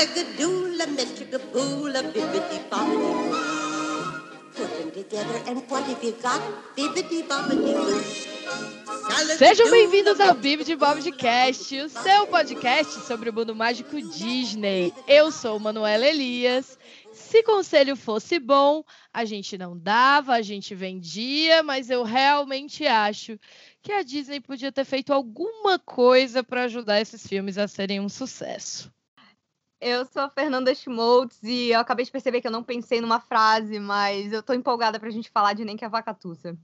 Boo. Put them together and what have you got? Boo. Sejam bem-vindos ao Bibi de Bob de Cast, o seu podcast sobre o mundo mágico Disney. Eu sou Manuela Elias. Se conselho fosse bom, a gente não dava, a gente vendia, mas eu realmente acho que a Disney podia ter feito alguma coisa para ajudar esses filmes a serem um sucesso. Eu sou a Fernanda Schmoltz e eu acabei de perceber que eu não pensei numa frase, mas eu tô empolgada pra gente falar de Nem que a Vaca Tussa.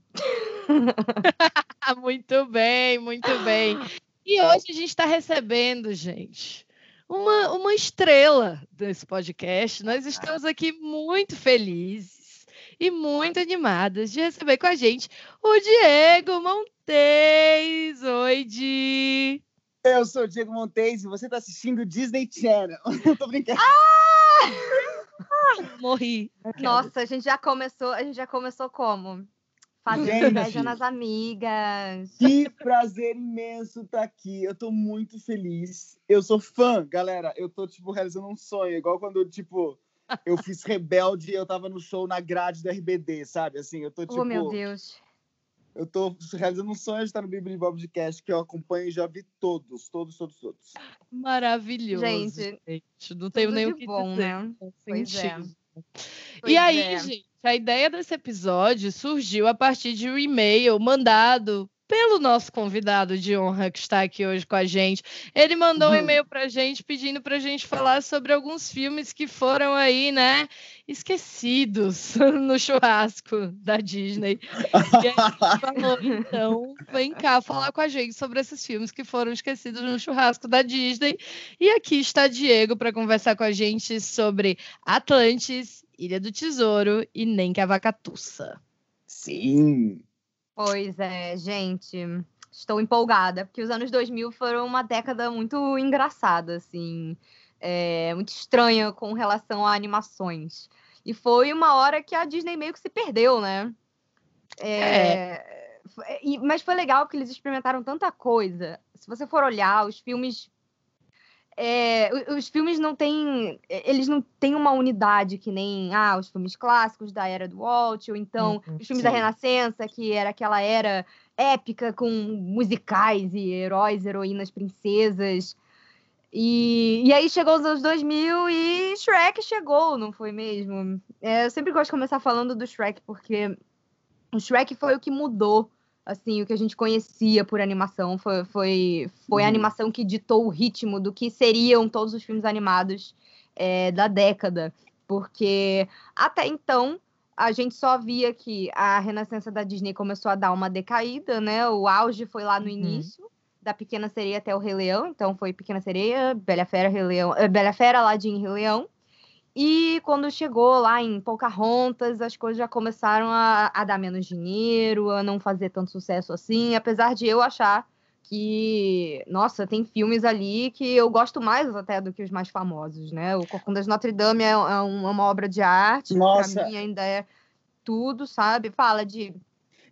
muito bem, muito bem. E hoje a gente está recebendo, gente, uma, uma estrela desse podcast. Nós estamos aqui muito felizes e muito animadas de receber com a gente o Diego Montes. Oi, Di! Eu sou o Diego Montes e você está assistindo Disney Channel. Eu tô brincando. Ah! Morri. Nossa, a gente já começou, a gente já começou como? Fazendo inveja nas amigas. Que prazer imenso estar aqui. Eu tô muito feliz. Eu sou fã, galera. Eu tô, tipo, realizando um sonho. Igual quando, tipo, eu fiz Rebelde e eu tava no show na grade do RBD, sabe? Assim, eu tô, tipo... oh, meu Deus. Eu tô realizando um sonho de estar no Bíblia Bob de Cast, que eu acompanho e já vi todos, todos, todos, todos. Maravilhoso. Gente, gente. Não tenho nem o que bom, dizer. né? Pois é. Pois E aí, é. gente, a ideia desse episódio surgiu a partir de um e-mail mandado pelo nosso convidado de honra que está aqui hoje com a gente. Ele mandou um Uhum. e-mail para a gente pedindo para a gente falar sobre alguns filmes que foram aí, né, esquecidos no churrasco da Disney. E aí a gente falou, então, vem cá falar com a gente sobre esses filmes que foram esquecidos no churrasco da Disney. E aqui está Diego para conversar com a gente sobre Atlantis, Ilha do Tesouro e Nem que a Vaca Tussa. Sim. Pois é, gente. Estou empolgada, porque os anos 2000 foram uma década muito engraçada, assim, é, muito estranha com relação a animações. E foi uma hora que a Disney meio que se perdeu, né? É, e- mas foi legal porque eles experimentaram tanta coisa. Se você for olhar, os filmes. É, os filmes não têm. Eles não têm uma unidade que nem ah, os filmes clássicos da era do Walt, ou então Uhum, os filmes da sim. Renascença, que era aquela era épica com musicais e heróis, heroínas, princesas. E, e aí chegou os anos 2000 e Shrek chegou, não foi mesmo? É, eu sempre gosto de começar falando do Shrek, porque o Shrek foi o que mudou, assim, o que a gente conhecia por animação. Foi, foi, foi a Uhum. animação que ditou o ritmo do que seriam todos os filmes animados é, da década. Porque até então a gente só via que a renascença da Disney começou a dar uma decaída, né? O auge foi lá no Uhum. início, da Pequena Sereia até o Rei Leão. Então foi Pequena Sereia, Bela Fera, Rei Leão, eh, Bela Fera, Aladdin e Rei Leão. E quando chegou lá em Pocahontas, as coisas já começaram a, a dar menos dinheiro, a não fazer tanto sucesso assim, apesar de eu achar que, nossa, tem filmes ali que eu gosto mais até do que os mais famosos, né? O Corcunda de Notre Dame é, é é uma obra de arte, Nossa. pra mim ainda é tudo, sabe? Fala de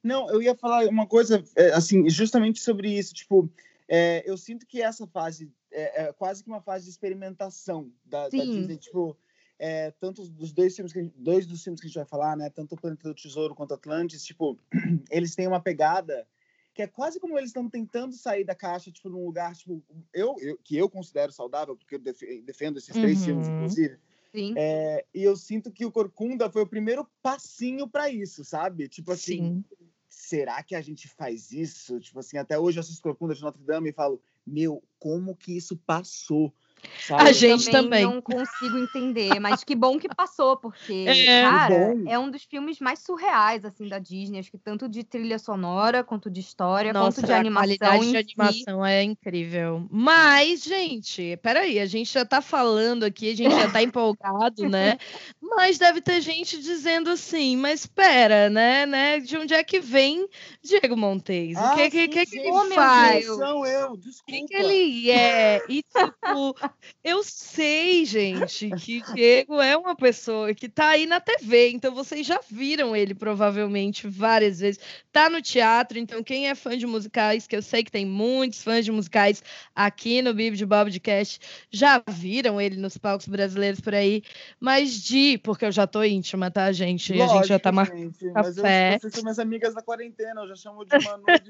Não, eu ia falar uma coisa, é, assim, justamente sobre isso. Tipo, é, eu sinto que essa fase é, é quase que uma fase de experimentação da, da. Disney. Tipo, é, tanto dos dois filmes que dois dos filmes que a gente vai falar, né? Tanto o Planeta do Tesouro quanto Atlantis, tipo, eles têm uma pegada que é quase como eles estão tentando sair da caixa, tipo, num lugar, tipo, eu, eu- que eu considero saudável, porque eu defe- defendo esses três Uhum. filmes, inclusive. sim. É, e eu sinto que o Corcunda foi o primeiro passinho para isso, sabe? Tipo assim, Sim. será que a gente faz isso? Tipo assim, até hoje eu assisto Corcunda de Notre Dame e falo, meu, como que isso passou? Sabe? A gente também. não consigo entender, mas que bom que passou, porque, É. cara, Bom. é um dos filmes mais surreais, assim, da Disney. Acho que tanto de trilha sonora, quanto de história, Nossa, quanto de a animação qualidade em de si. animação é incrível. Mas, gente, peraí, a gente já tá falando aqui, a gente já tá empolgado, né? Mas deve ter gente dizendo assim, mas espera, né, né? De onde é que vem Diego Montes? Ah, o que, que, sim, que, que ele faz? Deus. São eu, O desculpa. que, que ele é? E, tipo, eu sei, gente, que o Diego é uma pessoa que tá aí na TV, então vocês já viram ele provavelmente várias vezes. Tá no teatro, então quem é fã de musicais, que eu sei que tem muitos fãs de musicais aqui no Bibi de Bobcast, já viram ele nos palcos brasileiros por aí. Mas de, porque eu já tô íntima, tá, gente? a gente já tá Lógico, marcando. Mas eu, café. vocês são minhas amigas da quarentena, eu já chamo de Manu de.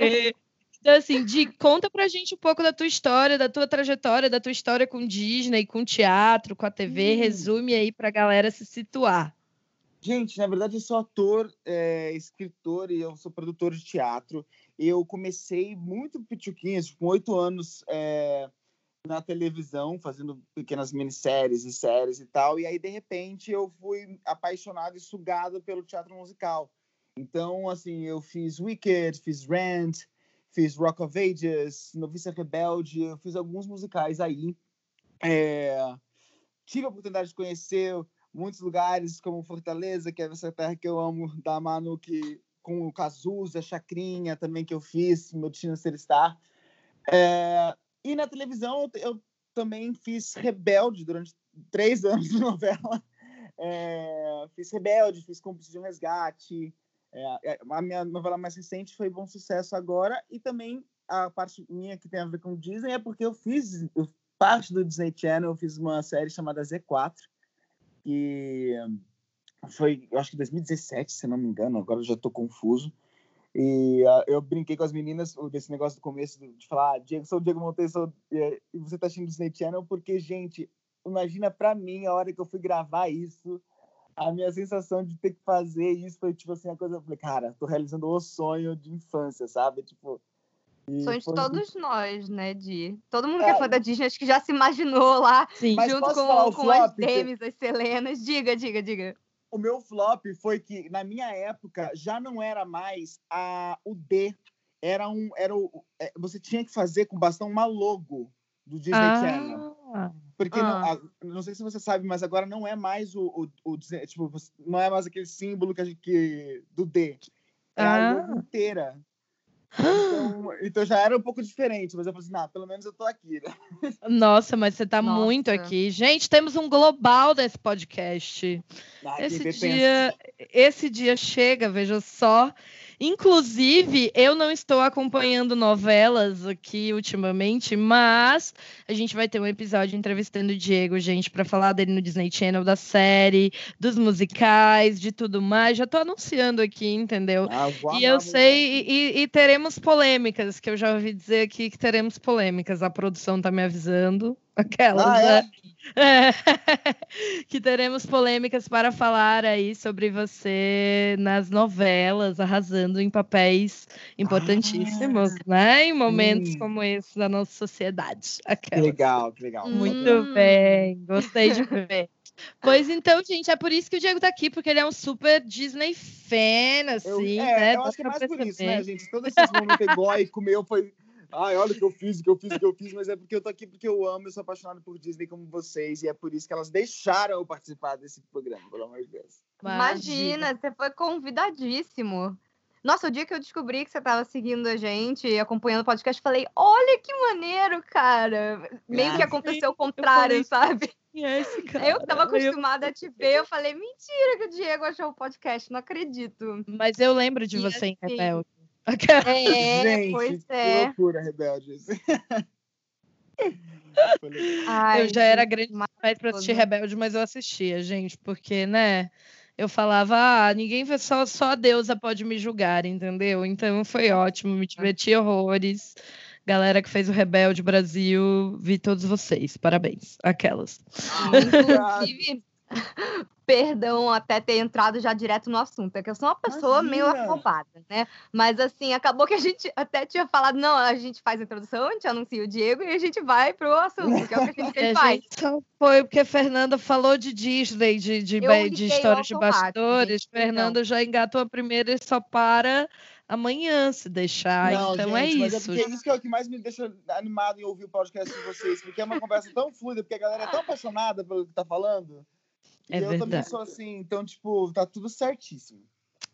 E... Então, assim, Di, conta pra gente um pouco da tua história, da tua trajetória, da tua história com Disney, com teatro, com a TV. Hum. Resume aí pra galera se situar. Gente, na verdade, eu sou ator, é, escritor e eu sou produtor de teatro. Eu comecei muito pituquinhas, tipo, com oito anos é, na televisão, fazendo pequenas minisséries e séries e tal. E aí, de repente, eu fui apaixonado e sugado pelo teatro musical. Então, assim, eu fiz Wicked, fiz Rent, fiz Rock of Ages, Noviça Rebelde, eu fiz alguns musicais aí. É, tive a oportunidade de conhecer muitos lugares, como Fortaleza, que é essa terra que eu amo, da Manu, que, com o Cazuza, Chacrinha também, que eu fiz, Meu Destino Ser Star. É, e na televisão, eu, eu também fiz Rebelde durante três anos de novela. É, fiz Rebelde, fiz Cúmplice de um Resgate. É, a minha novela mais recente foi Bom Sucesso agora. E também a parte minha que tem a ver com Disney é porque eu fiz eu, parte do Disney Channel, eu fiz uma série chamada Z4, que foi, eu acho que 2017, se não me engano, agora eu já estou confuso. E uh, eu brinquei com as meninas desse negócio do começo de falar, ah, Diego, sou o Diego Monteiro, sou, e você tá assistindo Disney Channel, porque, gente, imagina para mim a hora que eu fui gravar isso, a minha sensação de ter que fazer isso foi tipo assim, a coisa, eu falei, cara, tô realizando o sonho de infância, sabe? Tipo, Sonho de foi- todos nós, né, Di? Todo mundo que É. é fã da Disney acho que já se imaginou lá, Sim. Junto com, com as flop, que- Demis, as Selenas. Diga, diga, diga. o meu flop foi que na minha época já não era mais a o D, era um era o é, você tinha que fazer com bastão uma logo do Disney Channel. Ah, Porque não, Ah. a- não sei se você sabe, mas agora não é mais o, o, o tipo, não é mais aquele símbolo que, a gente, que do D. É a Ah. logo inteira. Então, então já era um pouco diferente, mas eu falei assim, não, pelo menos eu tô aqui, né? nossa, mas você tá Nossa. muito aqui. Gente, temos um global desse podcast. Ah, Esse pensa. dia, esse dia chega, veja só. Inclusive, eu não estou acompanhando novelas aqui ultimamente, mas a gente vai ter um episódio entrevistando o Diego, gente, para falar dele no Disney Channel, da série, dos musicais, de tudo mais. Já tô anunciando aqui, entendeu? Ah, E eu sei, e, e teremos polêmicas, que eu já ouvi dizer aqui que teremos polêmicas. A produção tá me avisando. Aquelas, Ah, é? né? É. que teremos polêmicas para falar aí sobre você nas novelas, arrasando em papéis importantíssimos, né? Em momentos como esse da nossa sociedade. Que Aquelas. legal, que legal. Muito Hum. bem, gostei de ver. Pois então, gente, é por isso que o Diego tá aqui, porque ele é um super Disney fan, Eu, assim, é, né? eu acho que é mais por isso, perceber. né, gente? Todo esse momento egóico meu foi. Ai, olha o que eu fiz, o que eu fiz, o que eu fiz, mas é porque eu tô aqui porque eu amo, eu sou apaixonado por Disney como vocês, e é por isso que elas deixaram eu participar desse programa, pelo amor de Deus. Imagina, você foi convidadíssimo. Nossa, o dia que eu descobri que você estava seguindo a gente e acompanhando o podcast, eu falei, olha que maneiro, cara. Meio que Graças. aconteceu o contrário, sabe? É esse cara? Eu que estava Eu- acostumada a te ver, eu falei, mentira que o Diego achou o podcast, não acredito. Mas eu lembro de E você em assim- Rebelde. É, gente, pois que é. loucura, rebeldes. Ai, eu já era grande demais pra assistir. Rebelde, mas eu assistia, gente, porque, né? Eu falava, ah, ninguém só, só a deusa pode me julgar, entendeu? Então foi ótimo, me diverti horrores. Galera que fez o Rebelde Brasil, vi todos vocês. Parabéns. Aquelas. Inclusive, perdão até ter entrado já direto no assunto, é que eu sou uma pessoa meio Imagina. afobada, né? Mas assim, acabou que a gente até tinha falado, não, a gente faz a introdução, a gente anuncia o Diego e a gente vai pro assunto, que é o que a gente a faz. gente só foi porque Fernanda falou de Disney, de, de, de histórias de bastidores. Fernanda já engatou a primeira e só para amanhã, se deixar. Não, então é gente, é isso. é isso que é o que mais me deixa animado em ouvir o podcast de vocês, porque é uma conversa tão fluida, porque a galera é tão apaixonada pelo que tá falando. É e eu verdade. também sou assim, então, tipo, tá tudo certíssimo.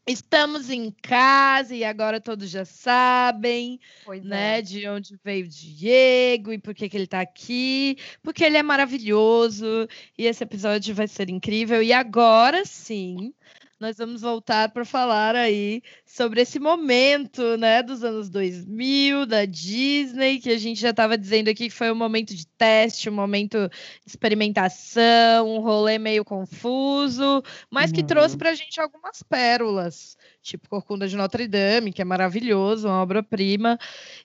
Estamos em casa e agora todos já sabem, pois né, é. de onde veio o Diego e por que, que ele está aqui, porque ele é maravilhoso e esse episódio vai ser incrível. E agora sim, nós vamos voltar para falar aí sobre esse momento, né, dos anos 2000, da Disney, que a gente já estava dizendo aqui que foi um momento de teste, um momento de experimentação, um rolê meio confuso, mas que uhum. trouxe para a gente algumas pérolas, tipo Corcunda de Notre Dame, que é maravilhoso, uma obra-prima.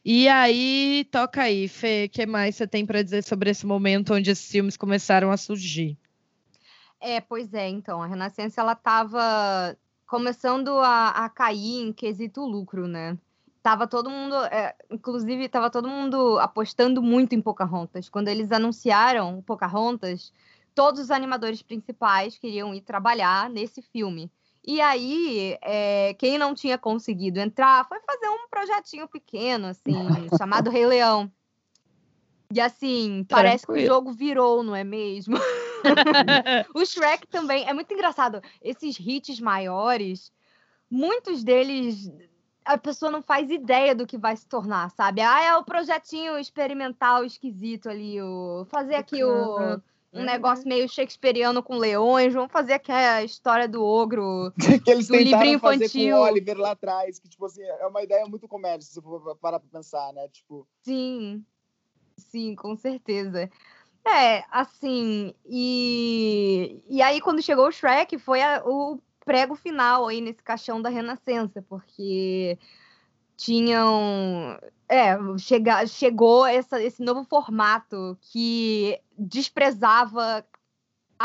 E aí, toca aí, Fê, o que mais você tem para dizer sobre esse momento onde esses filmes começaram a surgir? É, pois é, então, a Renascença ela estava começando a, a, cair em quesito lucro, né? Tava todo mundo, é, inclusive, tava todo mundo apostando muito em Pocahontas. Quando eles anunciaram Pocahontas, todos os animadores principais queriam ir trabalhar nesse filme. E aí, é, quem não tinha conseguido entrar foi fazer um projetinho pequeno, assim, chamado Rei Leão. E assim, parece que o jogo virou, não é mesmo? o Shrek também é muito engraçado. Esses hits maiores, muitos deles a pessoa não faz ideia do que vai se tornar, sabe? Ah, é o projetinho experimental esquisito ali, o fazer aqui o um negócio meio shakespeariano com leões, vamos fazer aqui a história do ogro que eles do livrinho infantil. Fazer com o Oliver lá atrás, que tipo assim, é uma ideia muito comédia, se você for parar pra pensar, né? Tipo... Sim. Sim, com certeza. É, assim, e, e aí quando chegou o Shrek foi a, o prego final aí nesse caixão da Renascença, porque tinham. É, chega, chegou essa, esse novo formato que desprezava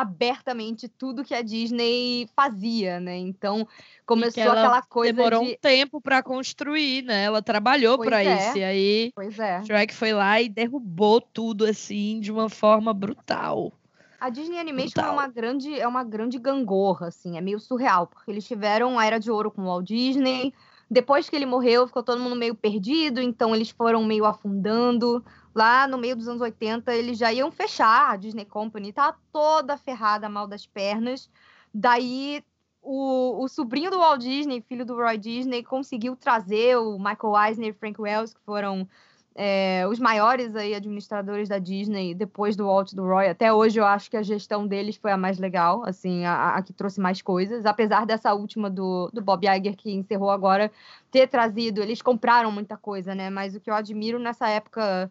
abertamente tudo que a Disney fazia, né? Então começou aquela coisa demorou de... um tempo para construir, né? Ela trabalhou para é. isso e aí pois é. Shrek foi lá e derrubou tudo assim de uma forma brutal. A Disney Animation é uma grande é uma grande gangorra, assim, é meio surreal, porque eles tiveram a era de ouro com o Walt Disney. Depois que ele morreu, ficou todo mundo meio perdido, então eles foram meio afundando lá no meio dos anos 80, eles já iam fechar a Disney Company, tá toda ferrada, mal das pernas. Daí o, o sobrinho do Walt Disney, filho do Roy Disney, conseguiu trazer o Michael Eisner e Frank Wells, que foram é, os maiores aí administradores da Disney depois do Walt do Roy. Até hoje eu acho que a gestão deles foi a mais legal, assim, a, a que trouxe mais coisas. Apesar dessa última do, do Bob Iger, que encerrou agora, ter trazido, eles compraram muita coisa, né? Mas o que eu admiro nessa época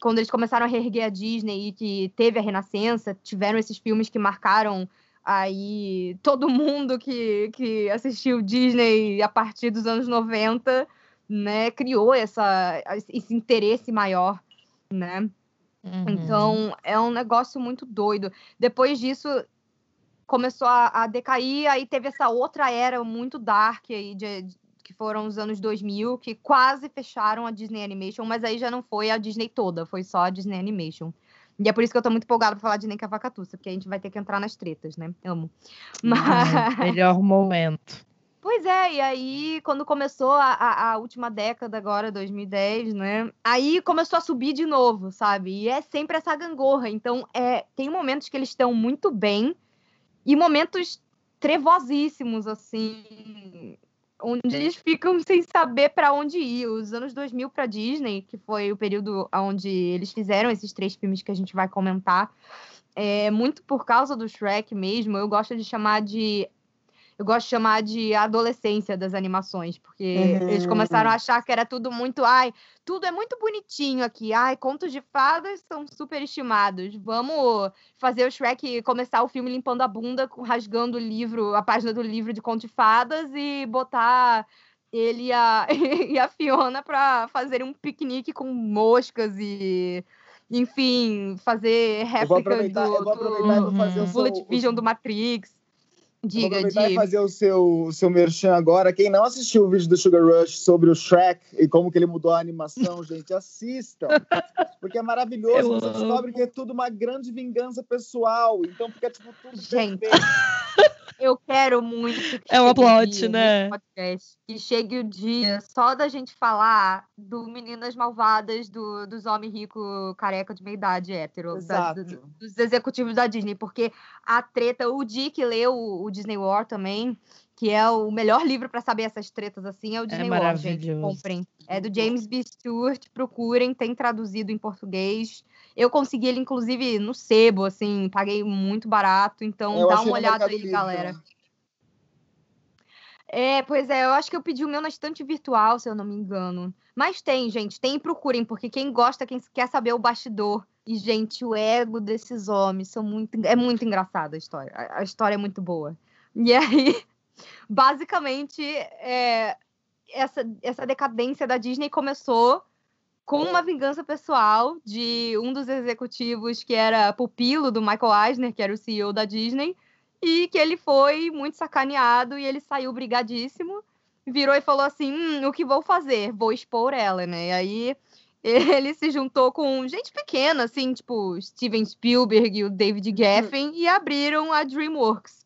quando eles começaram a reerguer a Disney e que teve a Renascença, tiveram esses filmes que marcaram aí todo mundo que, que assistiu Disney a partir dos anos 90, né, criou essa, esse interesse maior, né? Uhum. Então, é um negócio muito doido. Depois disso, começou a, a, decair, aí teve essa outra era muito dark aí de, que foram os anos 2000, que quase fecharam a Disney Animation, mas aí já não foi a Disney toda, foi só a Disney Animation. E é por isso que eu tô muito empolgada pra falar de Nem Cavacatuça, porque a gente vai ter que entrar nas tretas, né? Amo. Mas... melhor momento. Pois é, e aí, quando começou a, a, a, última década, agora, 2010, né? Aí começou a subir de novo, sabe? E é sempre essa gangorra. Então, é, tem momentos que eles estão muito bem e momentos trevosíssimos, assim onde eles ficam sem saber para onde ir. Os anos 2000 para Disney, que foi o período onde eles fizeram esses três filmes que a gente vai comentar, é muito por causa do Shrek mesmo. Eu gosto de chamar de eu gosto de chamar de adolescência das animações, porque uhum. eles começaram a achar que era tudo muito, ai, tudo é muito bonitinho aqui, ai, contos de fadas são super estimados. Vamos fazer o Shrek começar o filme limpando a bunda, rasgando o livro, a página do livro de contos de fadas e botar ele e a, e a Fiona para fazer um piquenique com moscas e enfim, fazer réplica do, do, do Bullet Vision do Matrix. Diga, Vou diga. e fazer o seu, o seu merchan agora. Quem não assistiu o vídeo do Sugar Rush sobre o Shrek e como que ele mudou a animação, gente, assistam. Porque é maravilhoso. Eu você amo. descobre que é tudo uma grande vingança pessoal. Então fica, tipo, tudo gente. perfeito. eu quero muito que É um chegue o plot, dia né? podcast, que chegue o dia só da gente falar do Meninas Malvadas, do, dos homens ricos careca de meia idade hétero, da- do- dos executivos da Disney, porque a treta, o Dick leu o, o Disney War também, que é o melhor livro para saber essas tretas assim, é o Disney War, gente, maravilhoso. comprem. É do James B. Stewart, procurem, tem traduzido em português. Eu consegui ele, inclusive, no sebo, assim, paguei muito barato, então Eu dá uma olhada aí, Livre galera. também. É, pois é, eu acho que eu pedi o meu na estante virtual, se eu não me engano. Mas tem, gente, tem e procurem, porque quem gosta, quem quer saber o bastidor. E, gente, o ego desses homens são muito. É muito engraçada a história. A, a história é muito boa. E aí, basicamente, é, essa, essa decadência da Disney começou com uma vingança pessoal de um dos executivos que era pupilo do Michael Eisner, que era o CEO da Disney, e que ele foi muito sacaneado e ele saiu brigadíssimo, virou e falou assim: hum, o que vou fazer? Vou expor ela, né? E aí ele se juntou com gente pequena, assim, tipo Steven Spielberg e o David Geffen, e abriram a DreamWorks.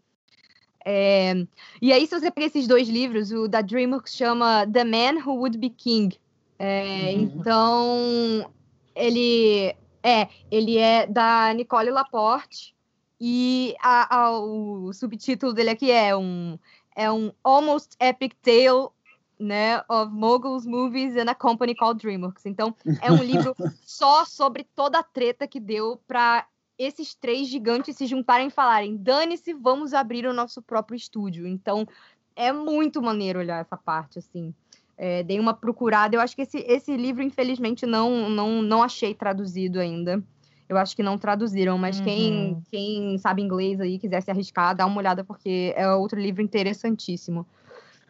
É, E aí, se você pegar esses dois livros, o da DreamWorks chama The Man Who Would Be King. É, Uhum. Então, ele é, ele é da Nicole Laporte e a- a- o subtítulo dele aqui é um é um almost epic tale, né, of moguls movies and a company called DreamWorks. Então, é um livro só sobre toda a treta que deu para esses três gigantes se juntarem e falarem: "Dane-se, vamos abrir o nosso próprio estúdio". Então, é muito maneiro olhar essa parte assim. É, dei uma procurada. Eu acho que esse, esse livro, infelizmente, não, não, não achei traduzido ainda. Eu acho que não traduziram, mas quem, Uhum. quem sabe inglês aí, quiser se arriscar, dá uma olhada, porque é outro livro interessantíssimo.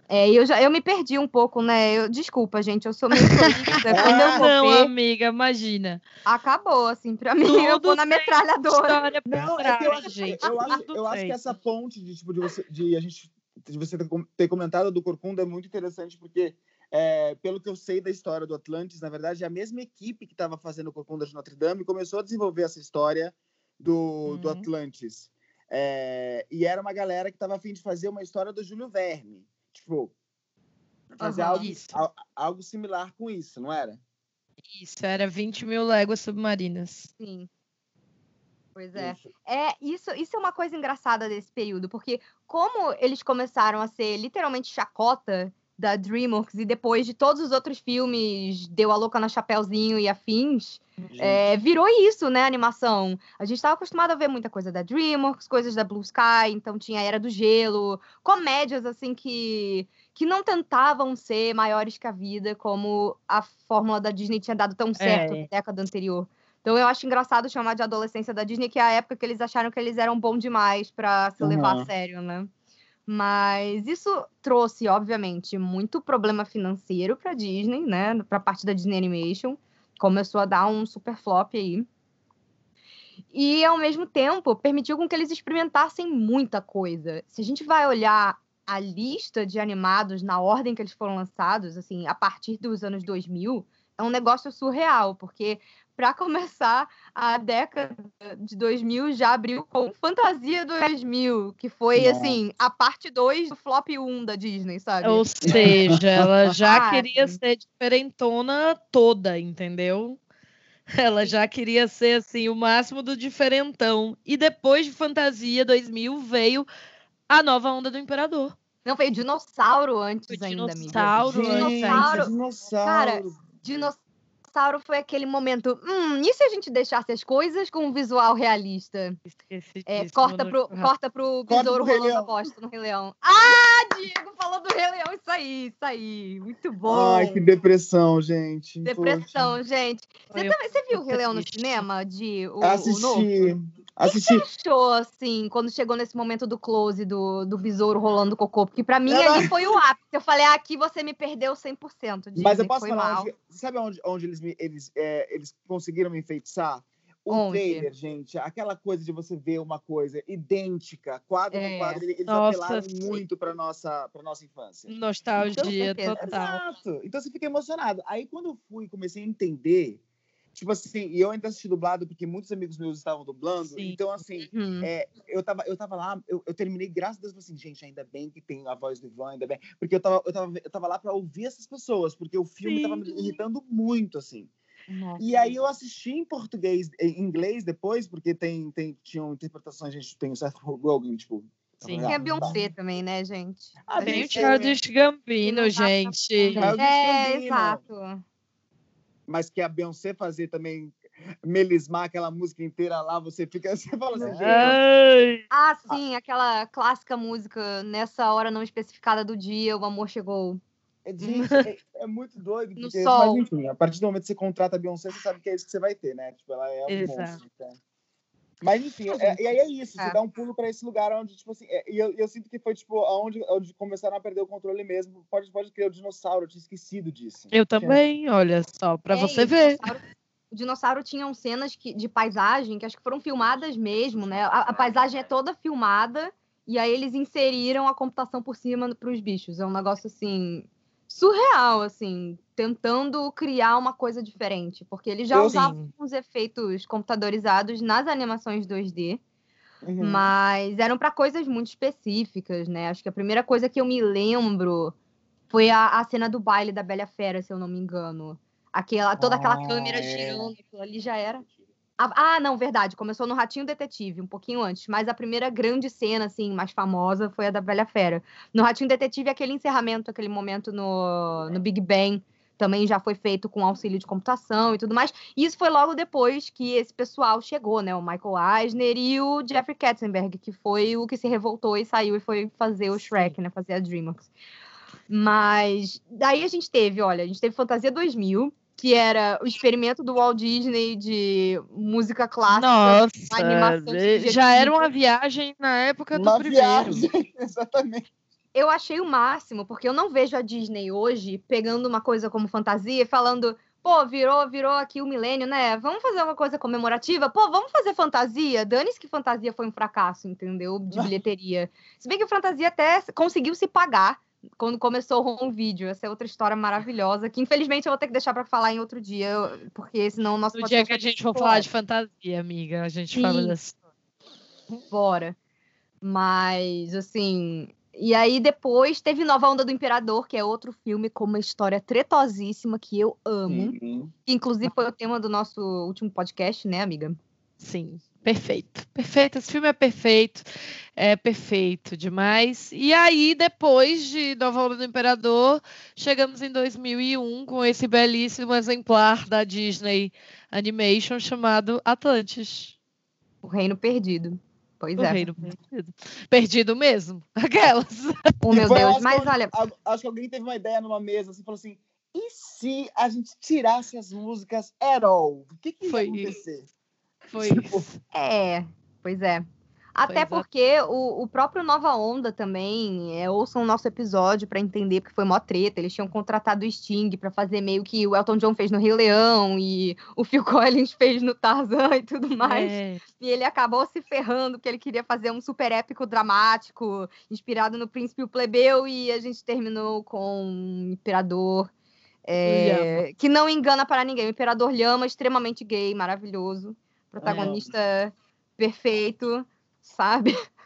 É, e eu, já, eu me perdi um pouco, né? Eu, desculpa, gente, eu sou meio. Quando eu vou Não, ver, amiga, imagina. acabou, assim, pra mim. eu Tudo vou na metralhadora. Não, é que eu acho, gente. eu acho, eu acho que essa ponte de, tipo, de, você, de a gente de você ter comentado do Corcunda é muito interessante, porque, é, pelo que eu sei da história do Atlantis, na verdade, é a mesma equipe que estava fazendo o Corcunda de Notre Dame começou a desenvolver essa história do, do Uhum. Atlantis. É, e era uma galera que estava afim de fazer uma história do Júlio Verne. Tipo, fazer Aham. algo, al- algo similar com isso, não era? Isso, era 20 mil léguas submarinas. Sim. Pois é. Isso. É, isso, isso é uma coisa engraçada desse período, porque como eles começaram a ser literalmente chacota da DreamWorks e depois de todos os outros filmes Deu a Louca na Chapeuzinho e afins, Gente, é, virou isso, né, a animação. A gente estava acostumado a ver muita coisa da DreamWorks, coisas da Blue Sky, então tinha Era do Gelo, comédias assim que que não tentavam ser maiores que a vida, como a fórmula da Disney tinha dado tão certo É. na década anterior. Então eu acho engraçado chamar de adolescência da Disney, que é a época que eles acharam que eles eram bons demais para se levar a Uhum. sério, né? Mas isso trouxe, obviamente, muito problema financeiro para Disney, né? Para a parte da Disney Animation, começou a dar um super flop aí. E ao mesmo tempo permitiu com que eles experimentassem muita coisa. Se a gente vai olhar a lista de animados na ordem que eles foram lançados, assim, a partir dos anos 2000, é um negócio surreal, porque para começar, a década de 2000 já abriu com Fantasia 2000, que foi Nossa. assim, a parte 2 do flop 1 da Disney, sabe? Ou seja, ela já Ah, queria sim. ser diferentona toda, entendeu? Ela já queria ser assim o máximo do diferentão. E depois de Fantasia 2000 veio a nova onda do Imperador. Não, veio dinossauro antes Foi ainda, amiga. dinossauro Gente, antes. Dinossauro. dinossauro. Cara, Dinossauro foi aquele momento. Hum, e se a gente deixasse as coisas com um visual realista? Esqueci É, disso corta, pro, churrasco. corta pro besouro rolando a bosta no Rei Leão. Ah, Diego falou do Rei Leão. Isso aí, isso aí. Muito bom. Ai, que depressão, gente. Depressão, gente. Você, também, você viu o Rei Leão no cinema? De, o, Poxa. o novo? Assisti. Assisti. achou, assim, quando chegou nesse momento do close do, do besouro rolando cocô? Porque pra mim Ela- ali foi o ápice. Eu falei, ah, aqui você me perdeu 100%. Disney, Mas eu posso foi falar, mal. onde, sabe onde, onde eles, me- eles, é, eles conseguiram me enfeitiçar? O Onde? trailer, gente, aquela coisa de você ver uma coisa idêntica, quadro É. por quadro, eles Nossa, apelaram sim. muito para nossa, pra nossa infância. Nostalgia certeza. total. Exato. Então você fica emocionado. Aí quando eu fui, comecei a entender Tipo assim, e eu ainda assisti dublado porque muitos amigos meus estavam dublando. Sim. Então, assim, Hum. é, eu, tava, eu tava lá, eu, eu terminei, graças a Deus, assim, gente, ainda bem que tem a voz do Ivan, ainda bem. Porque eu tava, eu tava, eu tava lá pra ouvir essas pessoas, porque o filme tava me Sim. irritando muito, assim. Nossa. E aí eu assisti em português, em inglês depois, porque tem, tem, tinham interpretações, a gente tem o Seth Rogen, tipo. Sim. Tem a Beyoncé também, né, gente? Ah, A Tem o Childish Gambino, tá gente. É, exato. Mas que a Beyoncé fazer também, melismar aquela música inteira lá, você fica, você fala assim, gente, Ai, Ah, sim, aquela clássica música nessa hora não especificada do dia, o amor chegou. É, gente, é, é muito doido. No Porque, sol. Mas enfim, a partir do momento que você contrata a Beyoncé, você sabe que é isso que você vai ter, né? Tipo, ela é um Exato. monstro. Então. Mas enfim, é- e aí é isso, É. você dá um pulo pra esse lugar onde, tipo assim, é, e eu, eu sinto que foi, tipo, onde, onde começaram a perder o controle mesmo. Pode, pode criar o dinossauro, eu tinha esquecido disso. eu também, olha só, pra É, você ver. dinossauro- O dinossauro tinham cenas que- de paisagem que acho que foram filmadas mesmo, né? A, a paisagem é toda filmada e aí eles inseriram a computação por cima para os bichos. É um negócio assim surreal, assim, tentando criar uma coisa diferente, porque eles já Sim. os efeitos computadorizados nas animações 2D. Uhum. Mas eram para coisas muito específicas, né? Acho que a primeira coisa que eu me lembro foi a, a cena do baile da Bela Fera, se eu não me engano. Aquela, toda aquela Ah, câmera é. girando, aquilo ali já era. Ah, ah, não, verdade. Começou no Ratinho Detetive, um pouquinho antes. Mas a primeira grande cena, assim, mais famosa, foi a da Bela Fera. No Ratinho Detetive, aquele encerramento, aquele momento no, no Big Bang, também já foi feito com auxílio de computação e tudo mais. E isso foi logo depois que esse pessoal chegou, né? O Michael Eisner e o Jeffrey Katzenberg, que foi o que se revoltou e saiu e foi fazer o Shrek, né? Fazer a DreamWorks. Mas daí a gente teve, olha, a gente teve Fantasia 2000, que era o experimento do Walt Disney de música clássica. Nossa, animação de já era uma viagem na época do Uma primeiro. viagem, exatamente. Eu achei o máximo, porque eu não vejo a Disney hoje pegando uma coisa como fantasia e falando, pô, virou, virou aqui o milênio, né? Vamos fazer uma coisa comemorativa? Pô, vamos fazer fantasia? Dane-se que fantasia foi um fracasso, entendeu? De bilheteria. Se bem que fantasia até conseguiu se pagar quando começou o home video. Essa é outra história maravilhosa, que infelizmente eu vou ter que deixar pra falar em outro dia, porque senão o nosso No dia que a gente for falar de fantasia, amiga, a gente fala Sim. dessa. fora. Mas, assim. E aí, depois teve Nova Onda do Imperador, que é outro filme com uma história tretosíssima que eu amo. Uhum. Que, inclusive, foi o tema do nosso último podcast, né, amiga? Sim, perfeito. Perfeito. Esse filme é perfeito. É perfeito demais. E aí, depois de Nova Onda do Imperador, chegamos em 2001 com esse belíssimo exemplar da Disney Animation chamado Atlantis. O Reino Perdido. Pois O é. reino perdido. Perdido mesmo. Aquelas. Oh, meu foi, eu Deus. acho Mas que- olha, Acho que alguém teve uma ideia numa mesa, assim, falou assim, e se a gente tirasse as músicas at all? O que, que ia Foi acontecer? Foi Tipo, isso. é. Pois é. Até Pois é. porque o, o próprio Nova Onda também, é, ouçam o nosso episódio pra entender, porque foi mó treta. Eles tinham contratado o Sting pra fazer meio que o Elton John fez no Rei Leão e o Phil Collins fez no Tarzan e tudo mais. É, E ele acabou se ferrando porque ele queria fazer um super épico dramático, inspirado no Príncipe e o Plebeu, e a gente terminou com um Imperador é, que não engana para ninguém. O Imperador Lhama, extremamente gay, maravilhoso. Protagonista perfeito, sabe?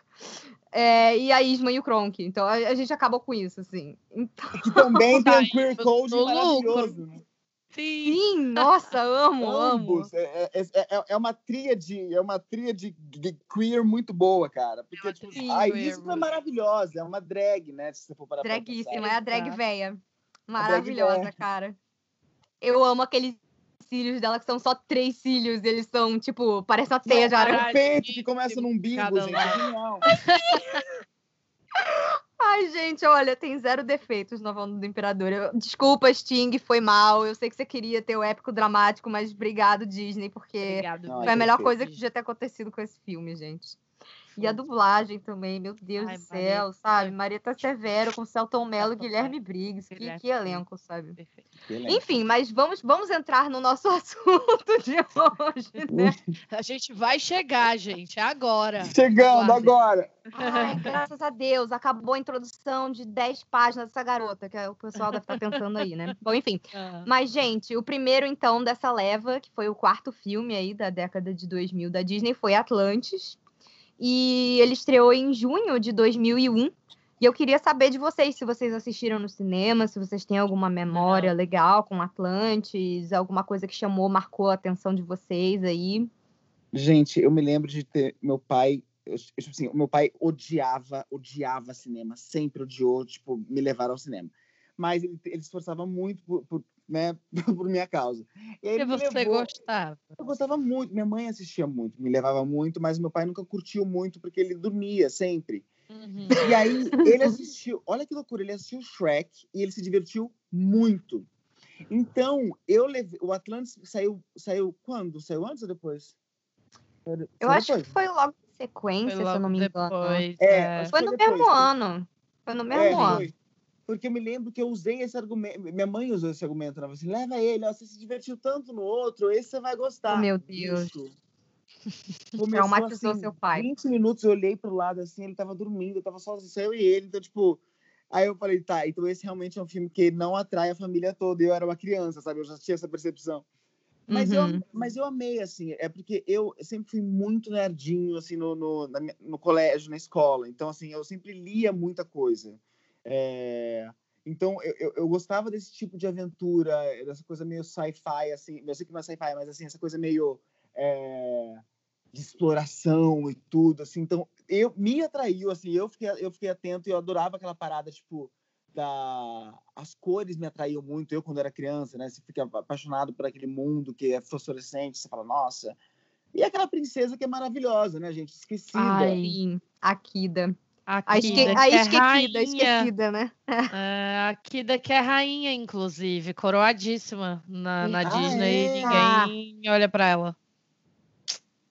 É, e a Isma e o Kronk. Então a, a gente acabou com isso, assim. Então, que também tem um Ai, queer code maravilhoso. né? sim. sim, nossa, amo, amo. Ambos. É, é, é, é uma tríade, é uma tríade g- queer muito boa, cara. Porque, tipo, tríade a Isma é maravilhosa, é uma drag, né? Se você for parar pra Draguíssima, pensar. é a drag Exato. véia. drag Maravilhosa, véia. cara. Eu amo aqueles cílios dela que são só três cílios, eles são, tipo, parece uma teia de Não, aranha. é o peito que começa num Cada gente. genial. Ai, gente, olha, tem zero defeitos no Onda do Imperador. Eu- Desculpa, Sting, foi mal. Eu sei que você queria ter o épico dramático, mas obrigado, Disney, porque Obrigado. Não, foi a melhor coisa que podia ter acontecido com esse filme, gente. E a dublagem também, meu Deus Ai, do céu, Marieta sabe? Severo. Marieta Severo com Celton Mello e Guilherme Briggs. Que, Guilherme que elenco, sabe? Perfeito. Enfim, mas vamos, vamos entrar no nosso assunto de hoje, né? A gente vai chegar, gente, agora. Chegando agora. Ai, graças a Deus, acabou a introdução de 10 páginas dessa garota, que é o pessoal deve estar pensando aí, né? Bom, enfim. Ah, Mas, gente, o primeiro, então, dessa leva, que foi o quarto filme aí da década de 2000 da Disney, foi Atlantis. E ele estreou em junho de 2001. E eu queria saber de vocês, se vocês assistiram no cinema, se vocês têm alguma memória legal com Atlantis, alguma coisa que chamou, marcou a atenção de vocês aí. Gente, eu me lembro de ter meu pai, eu, tipo assim, o meu pai odiava, odiava cinema, sempre odiou, tipo, me levar ao cinema. Mas ele, ele se esforçava muito por, por, né, por minha causa. E aí você levou- gostava? Eu gostava muito, minha mãe assistia muito, me levava muito, mas meu pai nunca curtiu muito porque ele dormia sempre. Uhum. E aí ele assistiu, olha que loucura, ele assistiu Shrek e ele se divertiu muito. Então, eu levei, o Atlantis saiu, saiu quando? Saiu antes ou depois? Eu acho depois? que foi logo em sequência, Foi se eu logo não me engano. depois. É, é. Foi Foi no depois, mesmo foi- ano. Foi no mesmo É, ano. foi. Porque eu me lembro que eu usei esse argumento. Minha mãe usou esse argumento, né? Assim, leva ele, ó, você se divertiu tanto no outro, esse você vai gostar. Oh, meu Deus. Começou, Traumatizou assim, seu pai. 20 minutos eu olhei pro lado assim, ele tava dormindo, eu tava sozinho, só eu e ele, então, tipo. Aí eu falei, tá, então esse realmente é um filme que não atrai a família toda. Eu era uma criança, sabe? Eu já tinha essa percepção. Mas, Uhum. eu, mas eu amei, assim, é porque eu sempre fui muito nerdinho, assim, no, no, na no colégio, na escola. Então, assim, eu sempre lia muita coisa. É, Então, eu, eu, gostava desse tipo de aventura, dessa coisa meio sci-fi, assim. Eu sei que não é sci-fi, mas, assim, essa coisa meio é, de exploração e tudo, assim. Então, eu me atraiu, assim, eu fiquei, eu fiquei atento e eu adorava aquela parada, tipo, da as cores me atraíam muito eu quando era criança né você fica apaixonado por aquele mundo que é fosforescente você fala nossa e aquela princesa que é maravilhosa né gente esquecida Ai, Sim, a Kida. A A, esque... A que é esquecida, esquecida, né? É, a Kida que é rainha, inclusive, coroadíssima na, na Ah, Disney. é? E ninguém olha pra ela.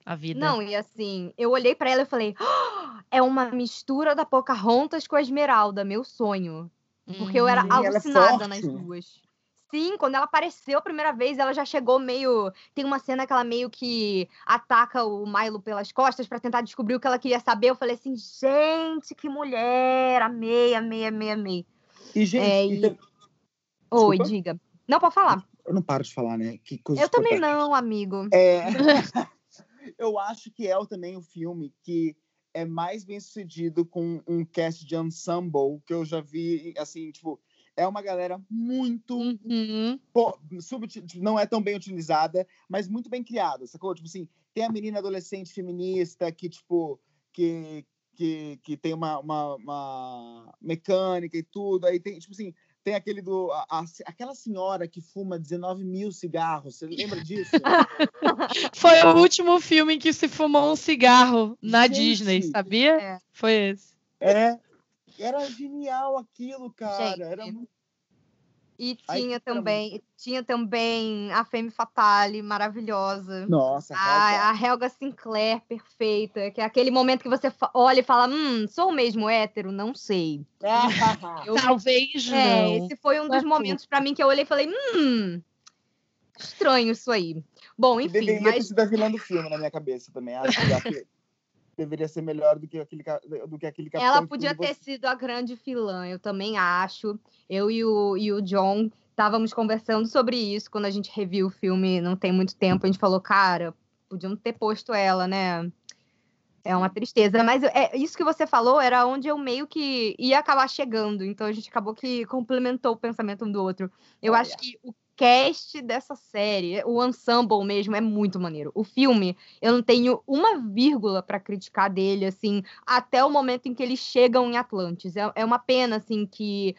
A vida. Não, e assim, eu olhei pra ela e falei: "Ah, é uma mistura da Pocahontas com a Esmeralda, meu sonho. Porque eu era Uhum. É alucinada nas duas. Sim, quando ela apareceu a primeira vez, ela já chegou meio. Tem uma cena que ela meio que ataca o Milo pelas costas pra tentar descobrir o que ela queria saber. Eu falei assim, gente, que mulher! Amei, amei, amei, amei. e gente É, e Oi, Desculpa? diga. Não, pode falar. eu não paro de falar né que coisa Eu também não, amigo. é eu acho que é também o filme que é mais bem sucedido com um cast de ensemble que eu já vi assim tipo é uma galera muito Uhum. pô, subuti- não é tão bem utilizada, mas muito bem criada, sacou? Tipo assim, tem a menina adolescente feminista que, tipo, que, que, que tem uma, uma, uma mecânica e tudo, aí tem, tipo assim, tem aquele do, a- a- aquela senhora que fuma 19 mil cigarros, você lembra disso? Foi o último filme em que se fumou um cigarro na Gente. Disney, sabia? É. Foi esse. é, era genial aquilo, cara, Gente, era muito... E tinha era também, tinha também a Femme Fatale, maravilhosa. Nossa, A, a Helga Sinclair, perfeita. Que é aquele momento que você olha e fala: Hum, sou mesmo hétero? Não sei. Eu- Talvez é, não. esse foi um dos Não. momentos pra mim que eu olhei e falei: Hum, estranho isso aí. Bom, enfim, Deveria ter mas sido a vilã do filme na minha cabeça também. Acho que aquele- deveria ser melhor do que aquele, do que aquele capitão. ela podia ter sido a grande vilã, eu também acho. Eu e o, e o John estávamos conversando sobre isso quando a gente reviu o filme não tem muito tempo. A gente falou, cara, podiam ter posto ela, né? É uma tristeza. Mas é, isso que você falou era onde eu meio que ia acabar chegando. Então a gente acabou que complementou o pensamento um do outro. Eu Olha. acho que o cast dessa série, o ensemble mesmo, é muito maneiro. O filme, eu não tenho uma vírgula para criticar dele, assim, até o momento em que eles chegam em Atlantis. É, é uma pena, assim, que,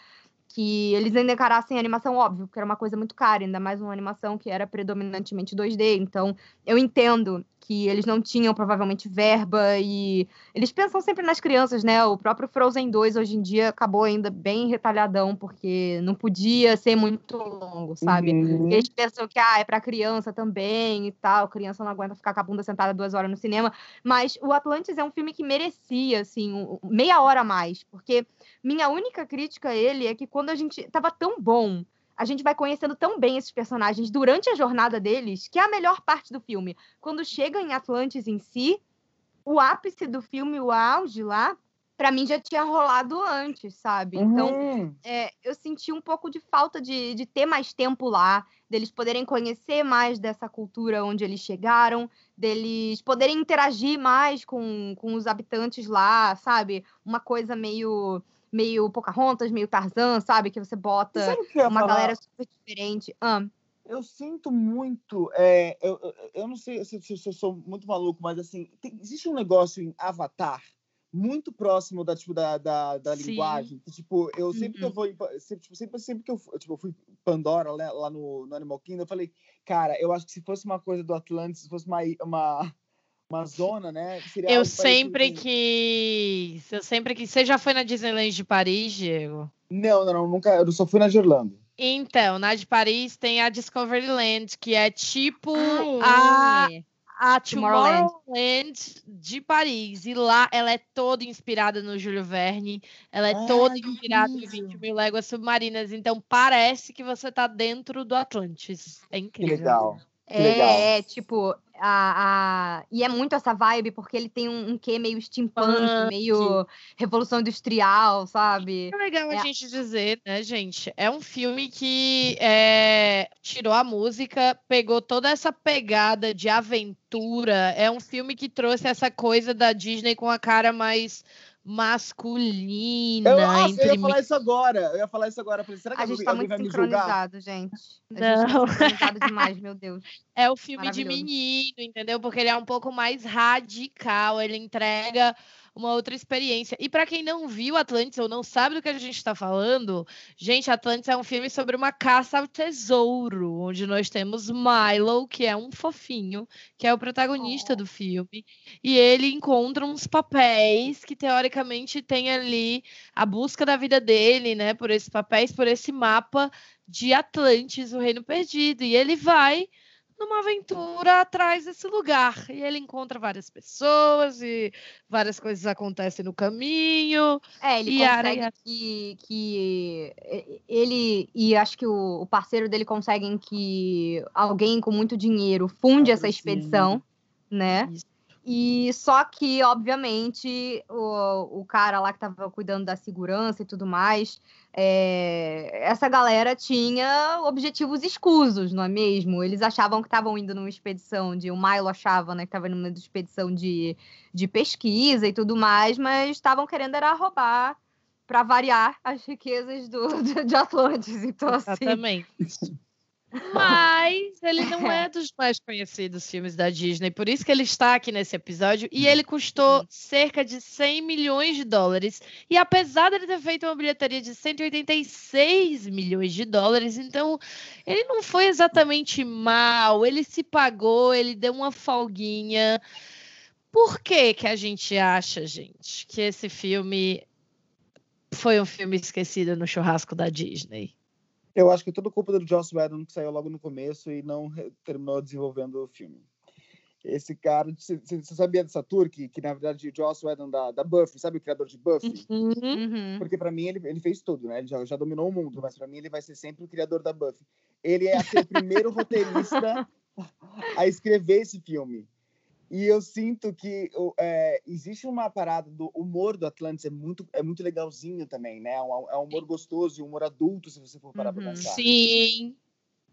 que eles ainda encarassem a animação, óbvio, porque era uma coisa muito cara, ainda mais uma animação que era predominantemente 2D. Então, eu entendo que eles não tinham provavelmente verba e eles pensam sempre nas crianças, né? O próprio Frozen 2 hoje em dia acabou ainda bem retalhadão porque não podia ser muito longo, sabe? Uhum. Eles pensam que ah, é para criança também e tal, criança não aguenta ficar com a bunda sentada duas horas no cinema, mas o Atlantis é um filme que merecia assim meia hora a mais, porque minha única crítica a ele é que quando a gente tava tão bom a gente vai conhecendo tão bem esses personagens durante a jornada deles, que é a melhor parte do filme. Quando chega em Atlantis em si, o ápice do filme, o auge lá, pra mim já tinha rolado antes, sabe? Então, Uhum. é, eu senti um pouco de falta de, de ter mais tempo lá, deles poderem conhecer mais dessa cultura onde eles chegaram, deles poderem interagir mais com, com os habitantes lá, sabe? Uma coisa meio meio Pocahontas, meio Tarzan, sabe? Que você bota que uma falar? galera super diferente. Ah, Eu sinto muito. é, eu, eu, não sei se, se- se eu sou muito maluco, mas assim, tem- existe um negócio em Avatar muito próximo da, tipo, da, da, da linguagem. Que, tipo, eu sempre que eu Uhum. vou. Sempre, tipo, sempre, sempre que eu, tipo, eu fui Pandora né, lá no, no Animal Kingdom, eu falei, cara, eu acho que se fosse uma coisa do Atlantis, se fosse uma, uma, uma zona, né? Seria Eu parecido sempre com- quis. Eu sempre quis. Você já foi na Disneyland de Paris, Diego? Não, não, não, nunca. Eu só fui na de Orlando. Então, na de Paris tem a Discoveryland, que é tipo ah, a, é. a Tomorrowland. Tomorrowland de Paris. E lá ela é toda inspirada no Júlio Verne. Ela é Ah, toda que inspirada em incrível. 20 mil léguas submarinas. Então parece que você tá dentro do Atlantis. É Que incrível. legal. Que É, legal. é, tipo, a, a... e é muito essa vibe, porque ele tem um, um quê meio steampunk, Punk. meio revolução industrial, sabe? É legal É. a gente dizer, né, gente? É um filme que é, tirou a música, pegou toda essa pegada de aventura. É um filme que trouxe essa coisa da Disney com a cara mais masculina. Eu, nossa, eu ia falar isso agora. Eu ia falar isso agora. Falei, será que A gente alguém, tá alguém muito vai me julgar? sincronizado, gente. A gente Não. tá sincronizado demais, meu Deus. É o filme de menino, entendeu? Porque ele é um pouco mais radical, ele entrega uma outra experiência. E para quem não viu Atlantis ou não sabe do que a gente está falando, gente, Atlantis é um filme sobre uma caça ao tesouro, onde nós temos Milo, que é um fofinho, que é o protagonista Oh. do filme, e ele encontra uns papéis que teoricamente tem ali a busca da vida dele, né, por esses papéis, por esse mapa de Atlantis, o Reino Perdido, e ele vai numa aventura atrás desse lugar. E ele encontra várias pessoas e várias coisas acontecem no caminho. É, ele consegue yara. que, que e- ele e acho que o, o parceiro dele conseguem que alguém com muito dinheiro funde essa expedição, né? Isso. E só que, obviamente, o, o cara lá que tava cuidando da segurança e tudo mais, é, essa galera tinha objetivos escusos, não é mesmo? Eles achavam que estavam indo numa expedição de. O Milo achava, né, que estava numa expedição de, de pesquisa e tudo mais, mas estavam querendo era roubar, para variar, as riquezas do, de, de Atlantis. Então, assim. Exatamente. Mas ele não é dos mais conhecidos filmes da Disney, por isso que ele está aqui nesse episódio. E ele custou cerca de 100 milhões de dólares. E apesar dele ter feito uma bilheteria de 186 milhões de dólares, então ele não foi exatamente mal. Ele se pagou, ele deu uma folguinha. Por que que a gente acha, gente, que esse filme foi um filme esquecido no churrasco da Disney? Eu acho que é tudo culpa do Joss Whedon, que saiu logo no começo e não terminou desenvolvendo o filme. Esse cara, você sabia dessa tour que, que na verdade o Joss Whedon da, da Buffy, sabe o criador de Buffy? Uhum. Porque pra mim ele, ele fez tudo, né? Ele já, já dominou o mundo, mas pra mim ele vai ser sempre o criador da Buffy. Ele é o primeiro roteirista a escrever esse filme. E eu sinto que é, existe uma parada do humor do Atlantis, é muito, é muito legalzinho também, né? É um, é um humor gostoso, e um humor adulto, se você for parar pra Uhum. pensar. Sim.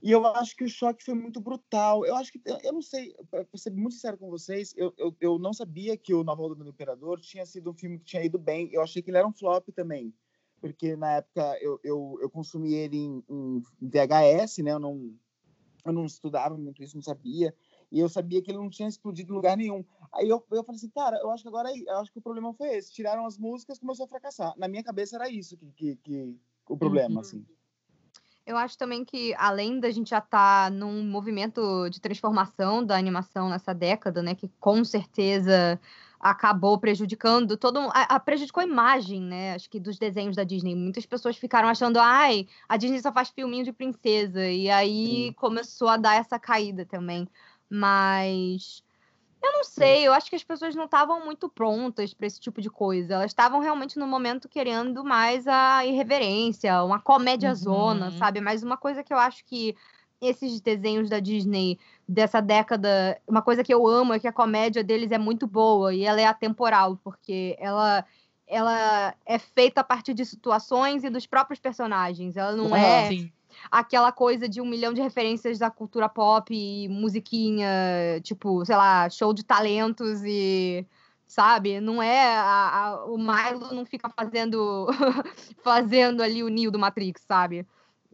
E eu acho que o choque foi muito brutal. Eu acho que, eu- eu não sei, pra pra ser muito sincero com vocês, eu, eu, eu não sabia que o Nova Onda do Imperador tinha sido um filme que tinha ido bem. Eu achei que ele era um flop também. Porque na época eu, eu, eu consumi ele em, em VHS, né? Eu não, eu não estudava muito isso, não sabia. E eu sabia que ele não tinha explodido em lugar nenhum. Aí eu, eu falei assim, cara, eu acho que agora é- eu acho que o problema foi esse. Tiraram as músicas, começou a fracassar. Na minha cabeça era isso que, que, que o problema, Uhum. assim. Eu acho também que, além da gente já estar num movimento de transformação da animação nessa década, né, que com certeza acabou prejudicando todo a, a prejudicou a imagem, né? Acho que dos desenhos da Disney. Muitas pessoas ficaram achando, ai, a Disney só faz filminho de princesa. E aí Sim. começou a dar essa caída também. Mas eu não sei, eu acho que as pessoas não estavam muito prontas para esse tipo de coisa. Elas estavam realmente no momento querendo mais a irreverência, uma comédia zona, Uhum. sabe? Mas uma coisa que eu acho que esses desenhos da Disney dessa década, uma coisa que eu amo é que a comédia deles é muito boa e ela é atemporal, porque ela ela é feita a partir de situações e dos próprios personagens. Ela não é Sim. Aquela coisa de um milhão de referências da cultura pop e musiquinha, tipo, sei lá, show de talentos e. Sabe? Não é. a- a- o Milo não fica fazendo fazendo ali o Neo do Matrix, sabe?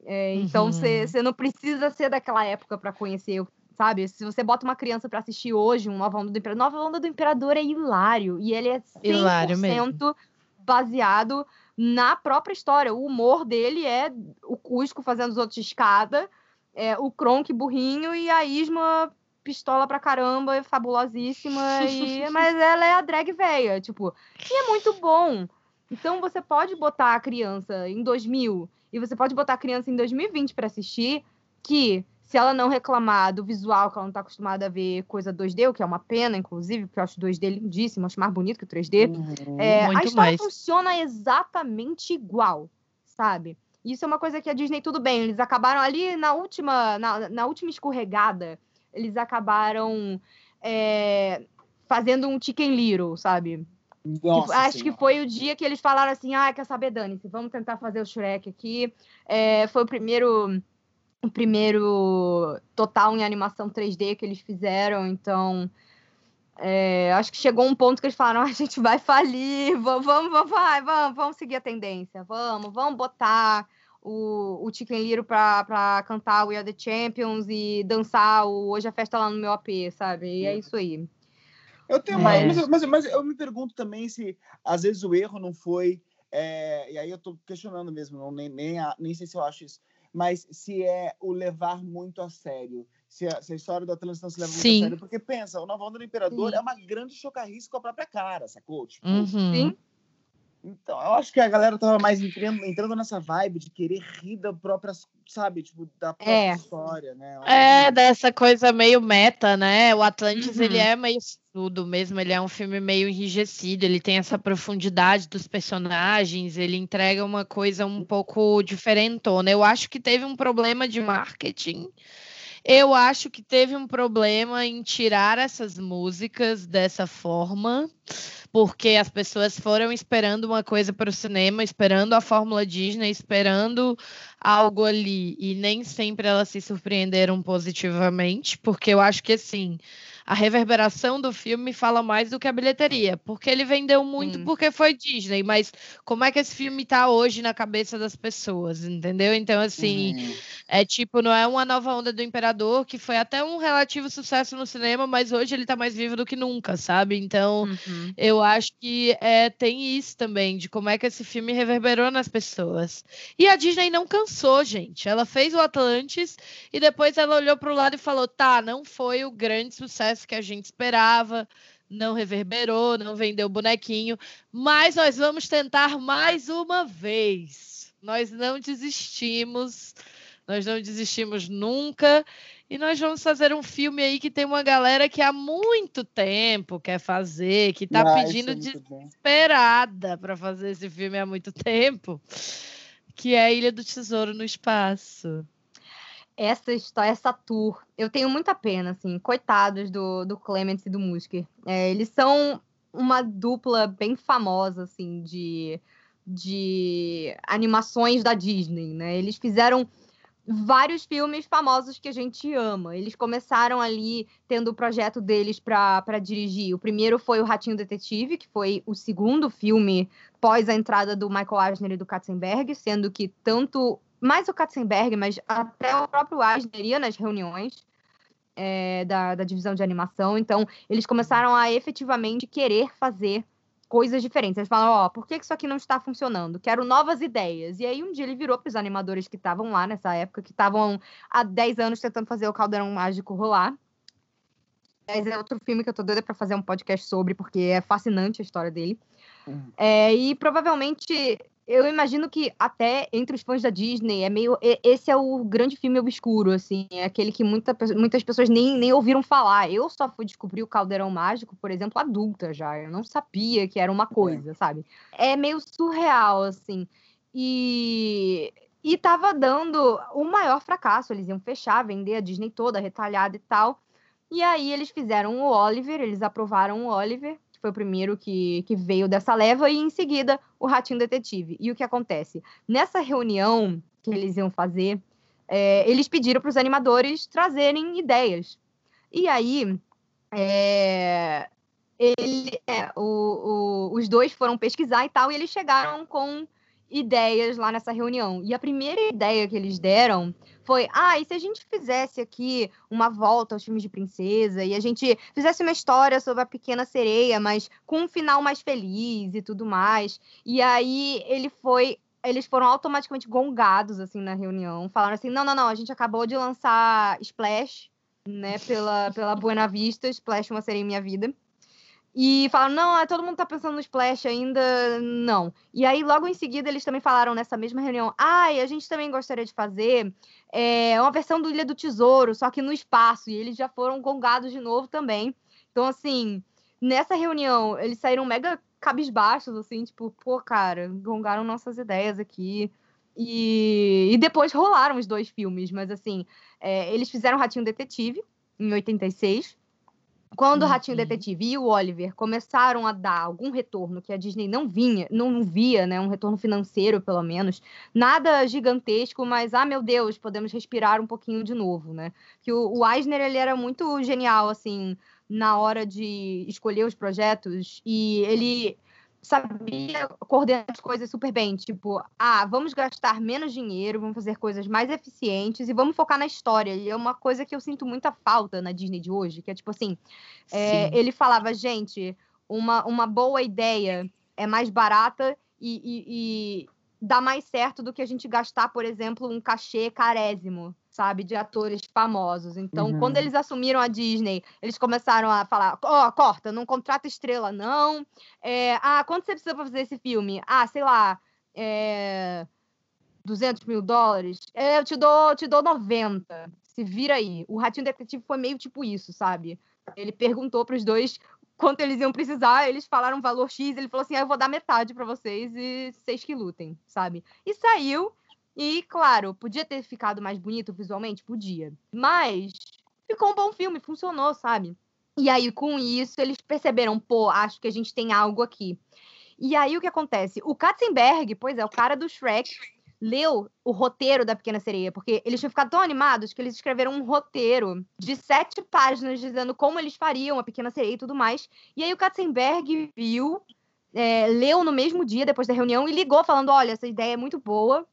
É, então Uhum. você não precisa ser daquela época pra conhecer, sabe? Se você bota uma criança pra assistir hoje um Nova Onda do Imperador, Nova Onda do Imperador é hilário e ele é 100% Hilário mesmo. baseado na própria história. O humor dele é o Cusco fazendo os outros de escada, é, o Kronk burrinho e a Isma pistola pra caramba, fabulosíssima, e... mas ela é a drag véia, tipo, e é muito bom. Então você pode botar a criança em 2000 e você pode botar a criança em 2020 pra assistir, que se ela não reclamar do visual, que ela não tá acostumada a ver coisa 2D, o que é uma pena, inclusive, porque eu acho 2D lindíssimo, acho mais bonito que o 3D. Uhum. É, a história mais. funciona exatamente igual, sabe? Isso é uma coisa que a Disney, tudo bem, eles acabaram ali na última, na, na última escorregada, eles acabaram é, fazendo um Chicken Little, sabe? Que Nossa acho que Senhora. foi o dia que eles falaram assim, ah, quer saber, Dani, vamos tentar fazer o Shrek aqui. É, foi o primeiro, o primeiro total em animação 3D que eles fizeram, então é, acho que chegou um ponto que eles falaram, "Ah, a gente vai falir, vamos, vamos, vamos, vai, vamos, vamos seguir a tendência, vamos, vamos botar o, o Chicken Little pra, pra cantar We Are The Champions e dançar o Hoje a Festa lá no meu AP, sabe? E é Uhum. isso aí. Eu tenho É. mas, eu- mas, mas eu me pergunto também se às vezes o erro não foi. é, e aí eu tô questionando mesmo, não, nem, nem, a- nem sei se eu acho isso, mas se é o levar muito a sério. Se a, se a história do Atlântico não se leva muito Sim. a sério. Porque pensa, o Nova Onda do Imperador Sim. é uma grande chocarrice com a própria cara, sacou? Tipo, Uhum. Então, eu acho que a galera tava mais entrando, entrando nessa vibe de querer rir da própria, sabe, tipo, da própria É. história, né? É, dessa coisa meio meta, né? O Atlantis, ele Uhum. é meio tudo mesmo, ele é um filme meio enrijecido, ele tem essa profundidade dos personagens, ele entrega uma coisa um pouco diferentona. Eu acho que teve um problema de marketing. Eu acho que teve um problema em tirar essas músicas dessa forma, porque as pessoas foram esperando uma coisa para o cinema, esperando a fórmula Disney, esperando algo ali, e nem sempre elas se surpreenderam positivamente, porque eu acho que assim. A reverberação do filme fala mais do que a bilheteria, porque ele vendeu muito Sim. porque foi Disney, mas como é que esse filme tá hoje na cabeça das pessoas, entendeu? Então, assim, Uhum. é tipo, não é uma nova onda do Imperador, que foi até um relativo sucesso no cinema, mas hoje ele tá mais vivo do que nunca, sabe? Então, Uhum. eu acho que é, tem isso também, de como é que esse filme reverberou nas pessoas. E a Disney não cansou, gente. Ela fez o Atlantis e depois ela olhou para o lado e falou: tá, não foi o grande sucesso que a gente esperava, não reverberou, não vendeu bonequinho, mas nós vamos tentar mais uma vez. Nós não desistimos, nós não desistimos nunca. E nós vamos fazer um filme aí que tem uma galera que há muito tempo quer fazer, que tá Ah, isso pedindo é desesperada para fazer esse filme há muito tempo, que é a Ilha do Tesouro no Espaço. Essa história, essa tour, eu tenho muita pena, assim, coitados do, do Clements e do Musker. É, eles são uma dupla bem famosa, assim, de, de animações da Disney, né? Eles fizeram vários filmes famosos que a gente ama. Eles começaram ali tendo o projeto deles para dirigir. O primeiro foi o Ratinho Detetive, que foi o segundo filme pós a entrada do Michael Eisner e do Katzenberg, sendo que tanto mais o Katzenberg, mas até o próprio Eisner ia nas reuniões é, da, da divisão de animação. Então, eles começaram a efetivamente querer fazer coisas diferentes. Eles falam, ó, oh, por que isso aqui não está funcionando? Quero novas ideias. E aí um dia ele virou para os animadores que estavam lá nessa época, que estavam há 10 anos tentando fazer o Caldeirão Mágico rolar. Mas é outro filme que eu tô doida para fazer um podcast sobre, porque é fascinante a história dele. Uhum. É, e provavelmente eu imagino que até entre os fãs da Disney é meio esse é o grande filme obscuro assim é aquele que muita, muitas pessoas nem, nem ouviram falar. Eu só fui descobrir o Caldeirão Mágico por exemplo adulta já eu não sabia que era uma coisa sabe? É meio surreal assim e e tava dando o maior fracasso eles iam fechar vender a Disney toda retalhada e tal e aí eles fizeram o Oliver eles aprovaram o Oliver que foi o primeiro que, que veio dessa leva, e em seguida o Ratinho Detetive. E o que acontece? Nessa reunião que eles iam fazer, é, eles pediram para os animadores trazerem ideias. E aí, é, ele, é, o, o, os dois foram pesquisar e tal, e eles chegaram com ideias lá nessa reunião. E a primeira ideia que eles deram foi: ah, e se a gente fizesse aqui uma volta aos filmes de princesa e a gente fizesse uma história sobre a pequena sereia, mas com um final mais feliz e tudo mais. E aí ele foi. Eles foram automaticamente gongados assim na reunião. Falaram assim: não, não, não, a gente acabou de lançar Splash, né, pela, pela Buena Vista, Splash Uma Sereia em Minha Vida. E falaram, não, é, todo mundo tá pensando no Splash ainda, não. E aí, logo em seguida, eles também falaram nessa mesma reunião, ah, e a gente também gostaria de fazer é, uma versão do Ilha do Tesouro, só que no espaço. E eles já foram gongados de novo também. Então, assim, nessa reunião, eles saíram mega cabisbaixos, assim, tipo, pô, cara, gongaram nossas ideias aqui. E, e depois rolaram os dois filmes, mas assim, é, eles fizeram Ratinho Detetive, em 86, quando o Ratinho uhum. Detetive e o Oliver começaram a dar algum retorno que a Disney não vinha, não via, né, um retorno financeiro pelo menos, nada gigantesco, mas ah, meu Deus, podemos respirar um pouquinho de novo, né? Que o, o Eisner ele era muito genial assim na hora de escolher os projetos e ele sabia coordenar as coisas super bem. Tipo, ah, vamos gastar menos dinheiro, vamos fazer coisas mais eficientes e vamos focar na história. E é uma coisa que eu sinto muita falta na Disney de hoje, que é tipo assim, é, ele falava, gente, uma, uma boa ideia é mais barata e, e, e dá mais certo do que a gente gastar, por exemplo, um cachê carésimo sabe, de atores famosos. Então, uhum. quando eles assumiram a Disney, eles começaram a falar: ó, oh, corta, não contrata estrela, não. É, ah, quanto você precisa pra fazer esse filme? Ah, sei lá, é, 200 mil dólares? É, eu te dou, te dou 90. Se vira aí. O Ratinho Detetive foi meio tipo isso, sabe? Ele perguntou para os dois quanto eles iam precisar, eles falaram um valor X, ele falou assim: ah, eu vou dar metade para vocês e vocês que lutem, sabe? E saiu. E, claro, podia ter ficado mais bonito visualmente? Podia. Mas ficou um bom filme, funcionou, sabe? E aí, com isso, eles perceberam, pô, acho que a gente tem algo aqui. E aí, o que acontece? O Katzenberg, pois é, o cara do Shrek, leu o roteiro da Pequena Sereia, porque eles tinham ficado tão animados que eles escreveram um roteiro de sete páginas dizendo como eles fariam a Pequena Sereia e tudo mais. E aí, o Katzenberg viu, é, leu no mesmo dia, depois da reunião, e ligou falando: olha, essa ideia é muito boa,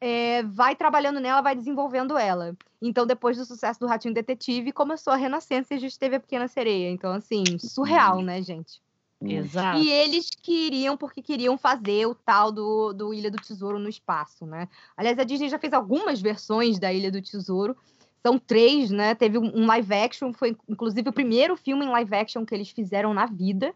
é, vai trabalhando nela, vai desenvolvendo ela. Então, depois do sucesso do Ratinho Detetive, começou a Renascença e a gente teve a Pequena Sereia. Então, assim, surreal, né, gente? Exato. E eles queriam, porque queriam fazer o tal do, do Ilha do Tesouro no espaço, né? Aliás, a Disney já fez algumas versões da Ilha do Tesouro. São três, né? Teve um live action, foi inclusive o primeiro filme em live action que eles fizeram na vida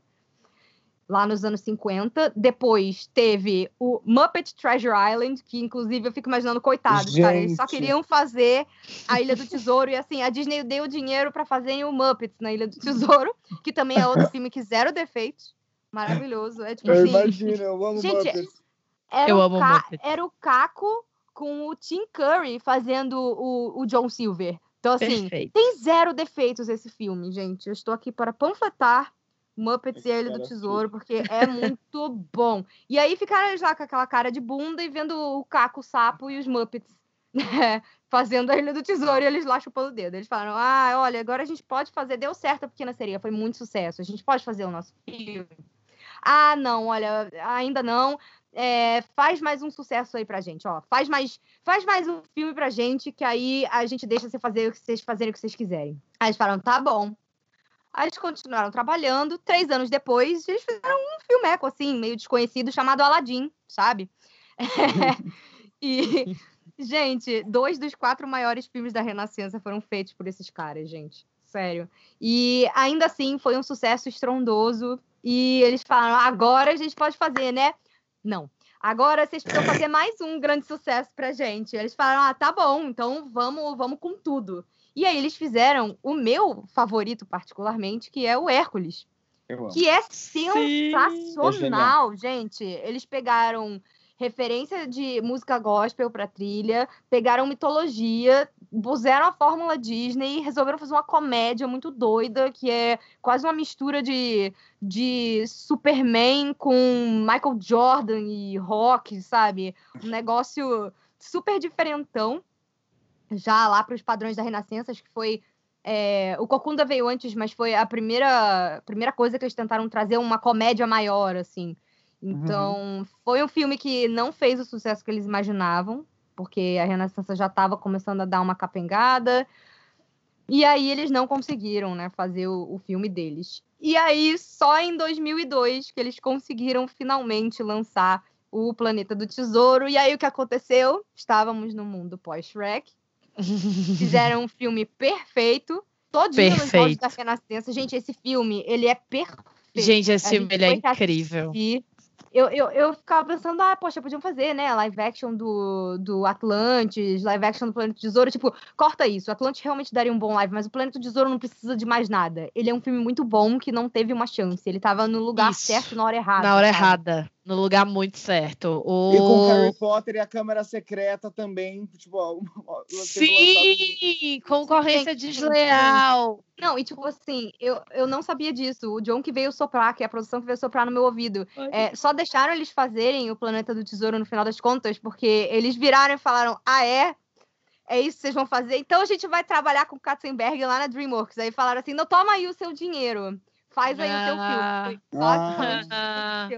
lá nos anos 50. Depois teve o Muppet Treasure Island, que inclusive eu fico imaginando, coitados, Gente. cara, eles só queriam fazer a Ilha do Tesouro e assim, a Disney deu dinheiro para fazerem o Muppets na Ilha do Tesouro, que também é outro filme que zero defeitos. Maravilhoso. É tipo eu assim, imagino, eu amo Gente, Muppets. Era eu o amo Muppets. Era o Caco com o Tim Curry fazendo o, o John Silver. Então, assim, Perfeito. tem zero defeitos esse filme, gente. Eu estou aqui para panfletar Muppets e a Ilha do Tesouro, porque é muito bom. E aí ficaram eles lá com aquela cara de bunda e vendo o Caco, o Sapo e os Muppets né, fazendo a Ilha do Tesouro e eles lá chupando o dedo. Eles falaram: ah, olha, agora a gente pode fazer. Deu certo a Pequena Sereia, foi muito sucesso. A gente pode fazer o nosso filme. Ah, não, olha, ainda não. É, faz mais um sucesso aí pra gente, ó. Faz mais, faz mais um filme pra gente, que aí a gente deixa você fazer o que vocês fazerem o que vocês quiserem. Aí eles falaram, tá bom. Aí eles continuaram trabalhando. Três anos depois, eles fizeram um filmeco, assim, meio desconhecido, chamado Aladdin, sabe? e, gente, dois dos quatro maiores filmes da Renascença foram feitos por esses caras, gente. Sério. E ainda assim, foi um sucesso estrondoso. E eles falaram: agora a gente pode fazer, né? Não. Agora vocês precisam fazer mais um grande sucesso pra gente. Eles falaram: ah, tá bom, então vamos, vamos com tudo. E aí eles fizeram o meu favorito, particularmente, que é o Hércules. Que é sensacional, Sim. gente. Eles pegaram referência de música gospel para trilha, pegaram mitologia, puseram a fórmula Disney e resolveram fazer uma comédia muito doida, que é quase uma mistura de, de Superman com Michael Jordan e rock, sabe? Um negócio super diferentão, já lá para os padrões da Renascença, acho que foi é, o Cocunda veio antes, mas foi a primeira, primeira coisa que eles tentaram trazer uma comédia maior, assim. Então, uhum. foi um filme que não fez o sucesso que eles imaginavam, porque a Renascença já estava começando a dar uma capengada. E aí eles não conseguiram, né, fazer o, o, filme deles. E aí, só em 2002 que eles conseguiram finalmente lançar o Planeta do Tesouro. E aí o que aconteceu? Estávamos no mundo pós-Shrek. Fizeram um filme perfeito. Todinho perfeito. nos da Renascença. Gente, esse filme, ele é perfeito. Gente, esse filme ele é incrível. Assistir eu, eu, eu ficava pensando, ah, poxa, podiam fazer, né? Live action do, do Atlantis, live action do Planeta do Tesouro. Tipo, corta isso. O Atlantis realmente daria um bom live, mas o Planeta do Tesouro não precisa de mais nada. Ele é um filme muito bom que não teve uma chance. Ele tava no lugar isso. certo na hora errada. Na hora sabe? errada no lugar muito certo. O... E com Harry Potter e a Câmara Secreta também, tipo, Sim, concorrência desleal. Não, e tipo assim, eu, eu não sabia disso. O John que veio soprar, que é a produção que veio soprar no meu ouvido. É, só deixaram eles fazerem o Planeta do Tesouro no final das contas, porque eles viraram e falaram: ah, é? É isso que vocês vão fazer? Então a gente vai trabalhar com o Katzenberg lá na DreamWorks. Aí falaram assim: não, toma aí o seu dinheiro. Faz aí ah, o teu filme. Foi, ah,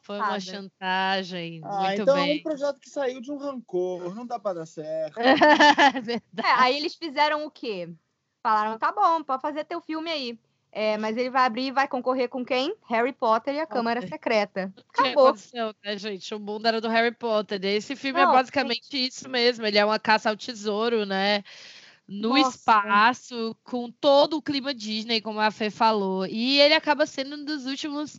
foi uma chantagem. Ah, muito então bem. é um projeto que saiu de um rancor, não dá para dar certo. é, aí eles fizeram o quê? Falaram, tá bom, pode fazer teu filme aí. É, mas ele vai abrir e vai concorrer com quem? Harry Potter e a Câmara Secreta. Acabou. Não, né, gente? O mundo era do Harry Potter. Esse filme é não, é basicamente gente... isso mesmo. Ele é uma caça ao tesouro, né? No Nossa. espaço, com todo o clima Disney, como a Fê falou. E ele acaba sendo um dos últimos.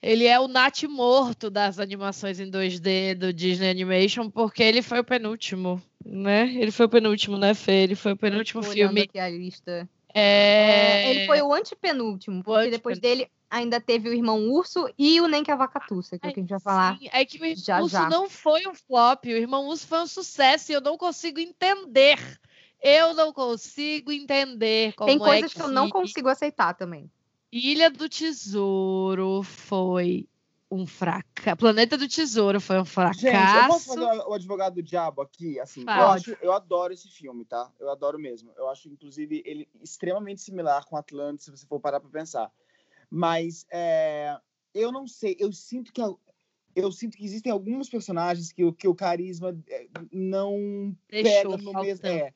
Ele é o Nat morto das animações em 2D do Disney Animation, porque ele foi o penúltimo, né? Ele foi o penúltimo, né, Fê? Ele foi o penúltimo filme. Aqui a lista. É... é... ele foi o antepenúltimo, porque antepenúltimo. depois dele ainda teve o irmão Urso e o Nem que a Vacatuça, que é que a gente vai falar. Sim, é que o irmão já, Urso já. não foi um flop, o irmão Urso foi um sucesso e eu não consigo entender eu não consigo entender como Tem coisas é que... que eu não consigo aceitar também. Ilha do Tesouro foi um fracasso. Planeta do Tesouro foi um fracasso. Gente, eu posso fazer o advogado do diabo aqui? Assim, eu, acho, eu adoro esse filme, tá? Eu adoro mesmo. Eu acho, inclusive, ele extremamente similar com Atlantis, se você for parar para pensar. Mas é, eu não sei, eu sinto que eu sinto que existem alguns personagens que, que o carisma é, não Deixou pega no mesmo. É,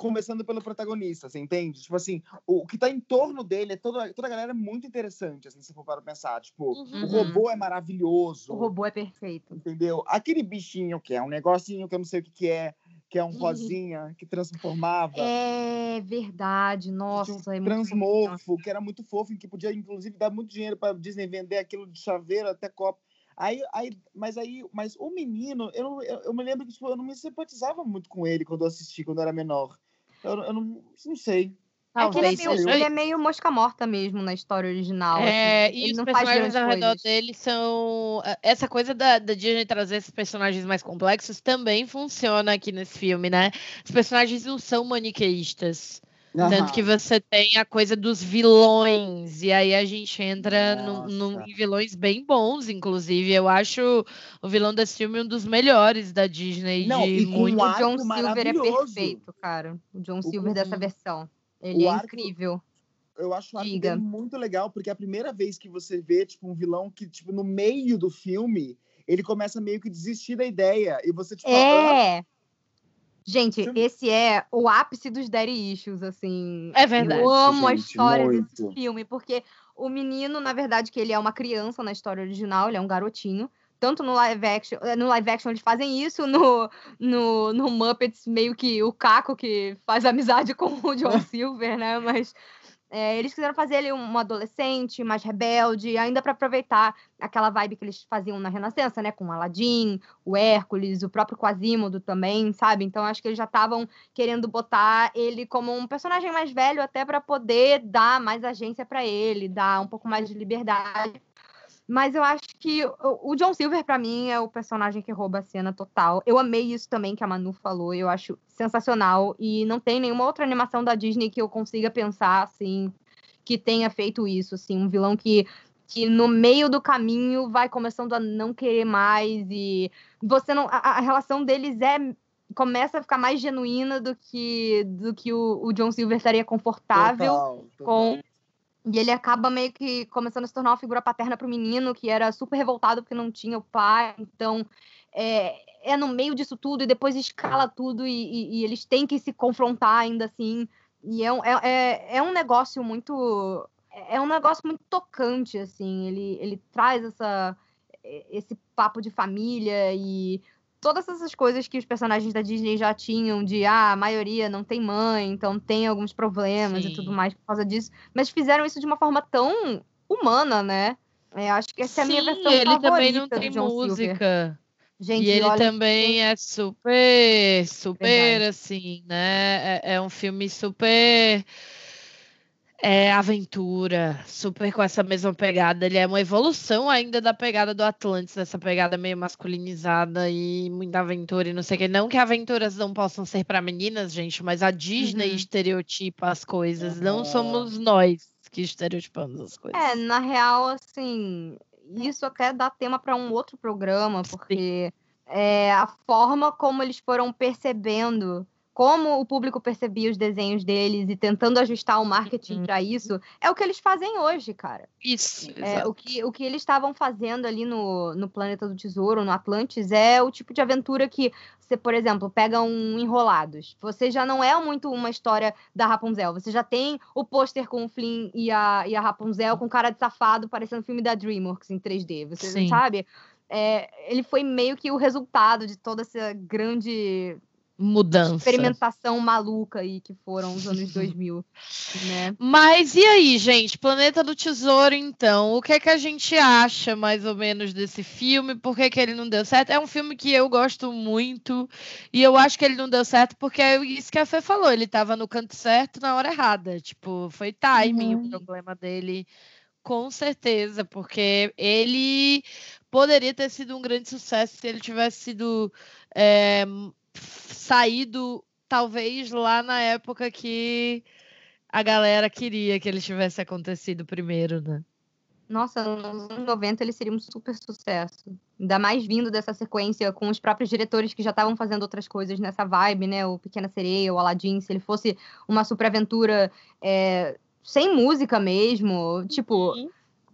começando pelo protagonista, você entende? Tipo assim, o, que tá em torno dele, é toda, toda a galera é muito interessante, assim, se for para pensar. Tipo, uhum. o robô é maravilhoso. O robô é perfeito. Entendeu? Aquele bichinho que é um negocinho que eu não sei o que, que é, que é um rosinha, que transformava. É verdade, nossa. Um é transmorfo, que era muito fofo, e que podia, inclusive, dar muito dinheiro para Disney vender aquilo de chaveiro até copo. Aí, aí, mas aí, mas o menino, eu, eu, eu me lembro que tipo, eu não me simpatizava muito com ele quando eu assisti, quando eu era menor. Eu, eu não, não sei. É que ele é, meio, ele é, meio, mosca morta mesmo na história original. É, assim. e ele os não personagens ao redor dele são. Eh, essa coisa da, da Disney trazer esses personagens mais complexos também funciona aqui nesse filme, né? Os personagens não são maniqueístas. Uhum. Tanto que você tem a coisa dos vilões, e aí a gente entra no, no, em vilões bem bons, inclusive. Eu acho o vilão desse filme um dos melhores da Disney. Não, de e muito... o John Silver é perfeito, cara. O John Silver o, dessa versão. Ele é arco, incrível. Eu acho o arco muito legal, porque é a primeira vez que você vê tipo, um vilão que, tipo, no meio do filme, ele começa meio que desistir da ideia. E você, tipo, é. Gente, Filme- esse é o ápice dos daddy issues, assim. É verdade. Eu amo a gente, história muito. desse filme, porque o menino, na verdade, que ele é uma criança na história original, ele é um garotinho. Tanto no live action, eh, no live action eles fazem isso, no, no, no Muppets, meio que o Caco que faz amizade com o John Silver, né? Mas é, eles quiseram fazer ele um adolescente mais rebelde, ainda para aproveitar aquela vibe que eles faziam na Renascença, né? Com Aladdin, o Hércules, o próprio Quasimodo também, sabe? Então acho que eles já estavam querendo botar ele como um personagem mais velho até para poder dar mais agência para ele, dar um pouco mais de liberdade. Mas eu acho que o John Silver, pra mim, é o personagem que rouba a cena total. Eu amei isso também que a Manu falou. Eu acho sensacional. E não tem nenhuma outra animação da Disney que eu consiga pensar, assim, que tenha feito isso. Assim, um vilão que, que no meio do caminho vai começando a não querer mais. E você não. A, a relação deles é. Começa a ficar mais genuína do que, do que o, o John Silver estaria confortável Total, total. com. E ele acaba meio que começando a se tornar uma figura paterna para o menino, que era super revoltado porque não tinha o pai. Então, é, é no meio disso tudo, e depois escala tudo, e, e- e eles têm que se confrontar ainda assim. E é, um- é, é, é um negócio muito. É um negócio muito tocante, assim. Ele, ele traz essa, esse papo de família e todas essas coisas que os personagens da Disney já tinham, de ah, a maioria não tem mãe, então tem alguns problemas e Sim. tudo mais por causa disso, mas fizeram isso de uma forma tão humana, né? É, acho que essa é a minha Sim, versão ele favorita também não tem música. Gente, e ele olha, também é super, super Verdade. assim, né? É, é um filme super é, aventura, super com essa mesma pegada. Ele é uma evolução ainda da pegada do Atlantis, essa pegada meio masculinizada e muita aventura e não sei o que. Não que aventuras não possam ser para meninas, gente, mas a Disney Uhum. estereotipa as coisas. Não Aham. somos nós que estereotipamos as coisas. É, na real, assim, isso até dá tema para um outro programa, porque é, a forma como eles foram percebendo, como o público percebia os desenhos deles e tentando ajustar o marketing Uhum. para isso, é o que eles fazem hoje, cara. Isso, É, o, que, o que eles estavam fazendo ali no, no Planeta do Tesouro, no Atlantis, é o tipo de aventura que você, por exemplo, pega um Enrolados. Você já não é muito uma história da Rapunzel. Você já tem o pôster com o Flynn e a, e a Rapunzel com cara de safado, parecendo filme da DreamWorks em 3D. Você Sim. sabe? É, ele foi meio que o resultado de toda essa grande Mudança. experimentação maluca aí que foram os anos 2000, né? Mas e aí, gente? Planeta do Tesouro, então. O que é que a gente acha, mais ou menos, desse filme? Por que, que ele não deu certo? É um filme que eu gosto muito. E eu acho que ele não deu certo porque é isso que a Fê falou. Ele estava no canto certo na hora errada. Tipo, foi timing Uhum. o problema dele. Com certeza, porque ele poderia ter sido um grande sucesso se ele tivesse sido é, saído, talvez, lá na época que a galera queria que ele tivesse acontecido primeiro, né? Nossa, nos anos 90 ele seria um super sucesso. Ainda mais vindo dessa sequência com os próprios diretores que já estavam fazendo outras coisas nessa vibe, né? O Pequena Sereia, o Aladdin, se ele fosse uma super aventura é, sem música mesmo, tipo,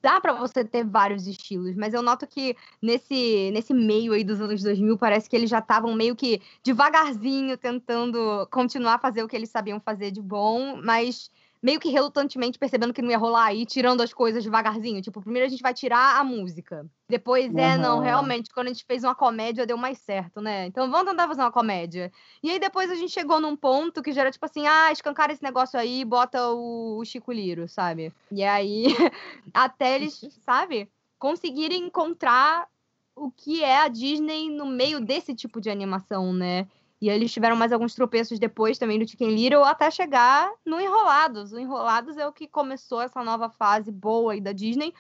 dá pra você ter vários estilos, mas eu noto que nesse, nesse meio aí dos anos 2000 parece que eles já estavam meio que devagarzinho tentando continuar a fazer o que eles sabiam fazer de bom, mas meio que relutantemente percebendo que não ia rolar e tirando as coisas devagarzinho. Tipo, primeiro a gente vai tirar a música. Depois, é, não, realmente, quando a gente fez uma comédia, deu mais certo, né? Então vamos tentar fazer uma comédia. E aí depois a gente chegou num ponto que já era tipo assim, ah, escancara esse negócio aí, bota o, o Chico Liro, sabe? E aí, até eles, sabe, conseguirem encontrar o que é a Disney no meio desse tipo de animação, né? E eles tiveram mais alguns tropeços depois também do Chicken Little até chegar no Enrolados. O Enrolados é o que começou essa nova fase boa aí da Disney.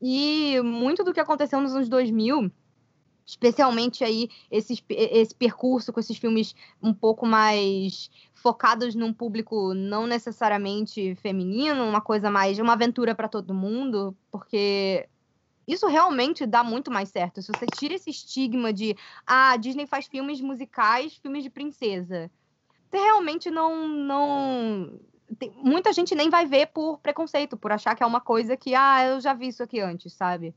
E muito do que aconteceu nos anos 2000, especialmente aí esse, esse percurso com esses filmes um pouco mais focados num público não necessariamente feminino, uma coisa mais uma aventura para todo mundo, porque isso realmente dá muito mais certo. Se você tira esse estigma de ah, a Disney faz filmes musicais, filmes de princesa. Você realmente não não tem, muita gente nem vai ver por preconceito, por achar que é uma coisa que ah, eu já vi isso aqui antes, sabe?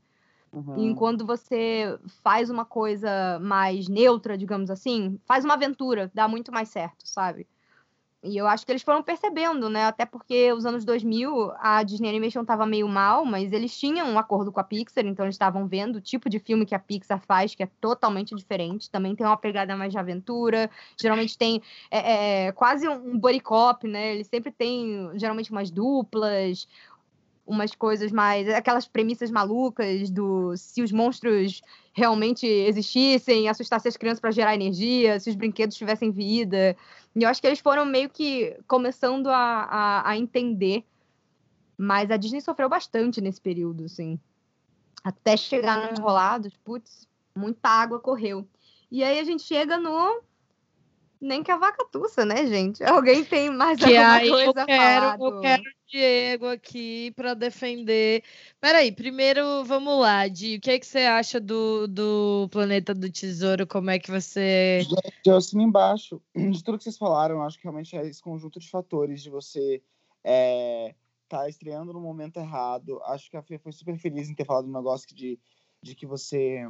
Uhum. E quando você faz uma coisa mais neutra, digamos assim, faz uma aventura, dá muito mais certo, sabe? E eu acho que eles foram percebendo, né? Até porque os anos 2000 a Disney Animation estava meio mal, mas eles tinham um acordo com a Pixar, então eles estavam vendo o tipo de filme que a Pixar faz, que é totalmente diferente. Também tem uma pegada mais de aventura. Geralmente tem é, é, quase um buddy cop, né? Eles sempre têm, geralmente, umas duplas, umas coisas mais. aquelas premissas malucas do se os monstros realmente existissem, assustassem as crianças para gerar energia, se os brinquedos tivessem vida. E eu acho que eles foram meio que começando a, a, a entender. Mas a Disney sofreu bastante nesse período, assim. Até chegar nos enrolados, putz, muita água correu. E aí a gente chega no nem que a vaca tussa, né, gente? Alguém tem mais que alguma aí coisa eu quero, Eu quero o Diego aqui para defender. Peraí, primeiro, vamos lá, Di. O que, é que você acha do, do Planeta do Tesouro? Como é que você. Gente, eu assino embaixo. De tudo que vocês falaram, acho que realmente é esse conjunto de fatores de você é, tá estreando no momento errado. Acho que a Fê foi super feliz em ter falado um negócio de, de que você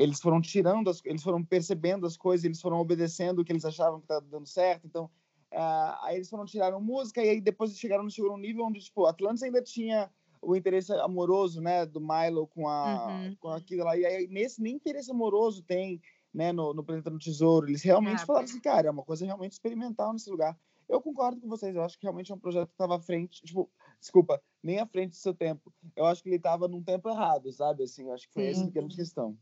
eles foram tirando, as, eles foram percebendo as coisas, eles foram obedecendo o que eles achavam que estava dando certo. Então, uh, aí eles foram tiraram música e aí depois chegaram no nível onde tipo Atlantis ainda tinha o interesse amoroso, né, do Milo com a uhum. com aquilo lá. E aí nesse nem interesse amoroso tem, né, no, no Planeta do Tesouro. Eles realmente é, falaram assim, cara, é uma coisa realmente experimental nesse lugar. Eu concordo com vocês, eu acho que realmente é um projeto que estava à frente, tipo, desculpa, nem à frente do seu tempo. Eu acho que ele estava num tempo errado, sabe? Assim, eu acho que foi Sim. essa a grande questão.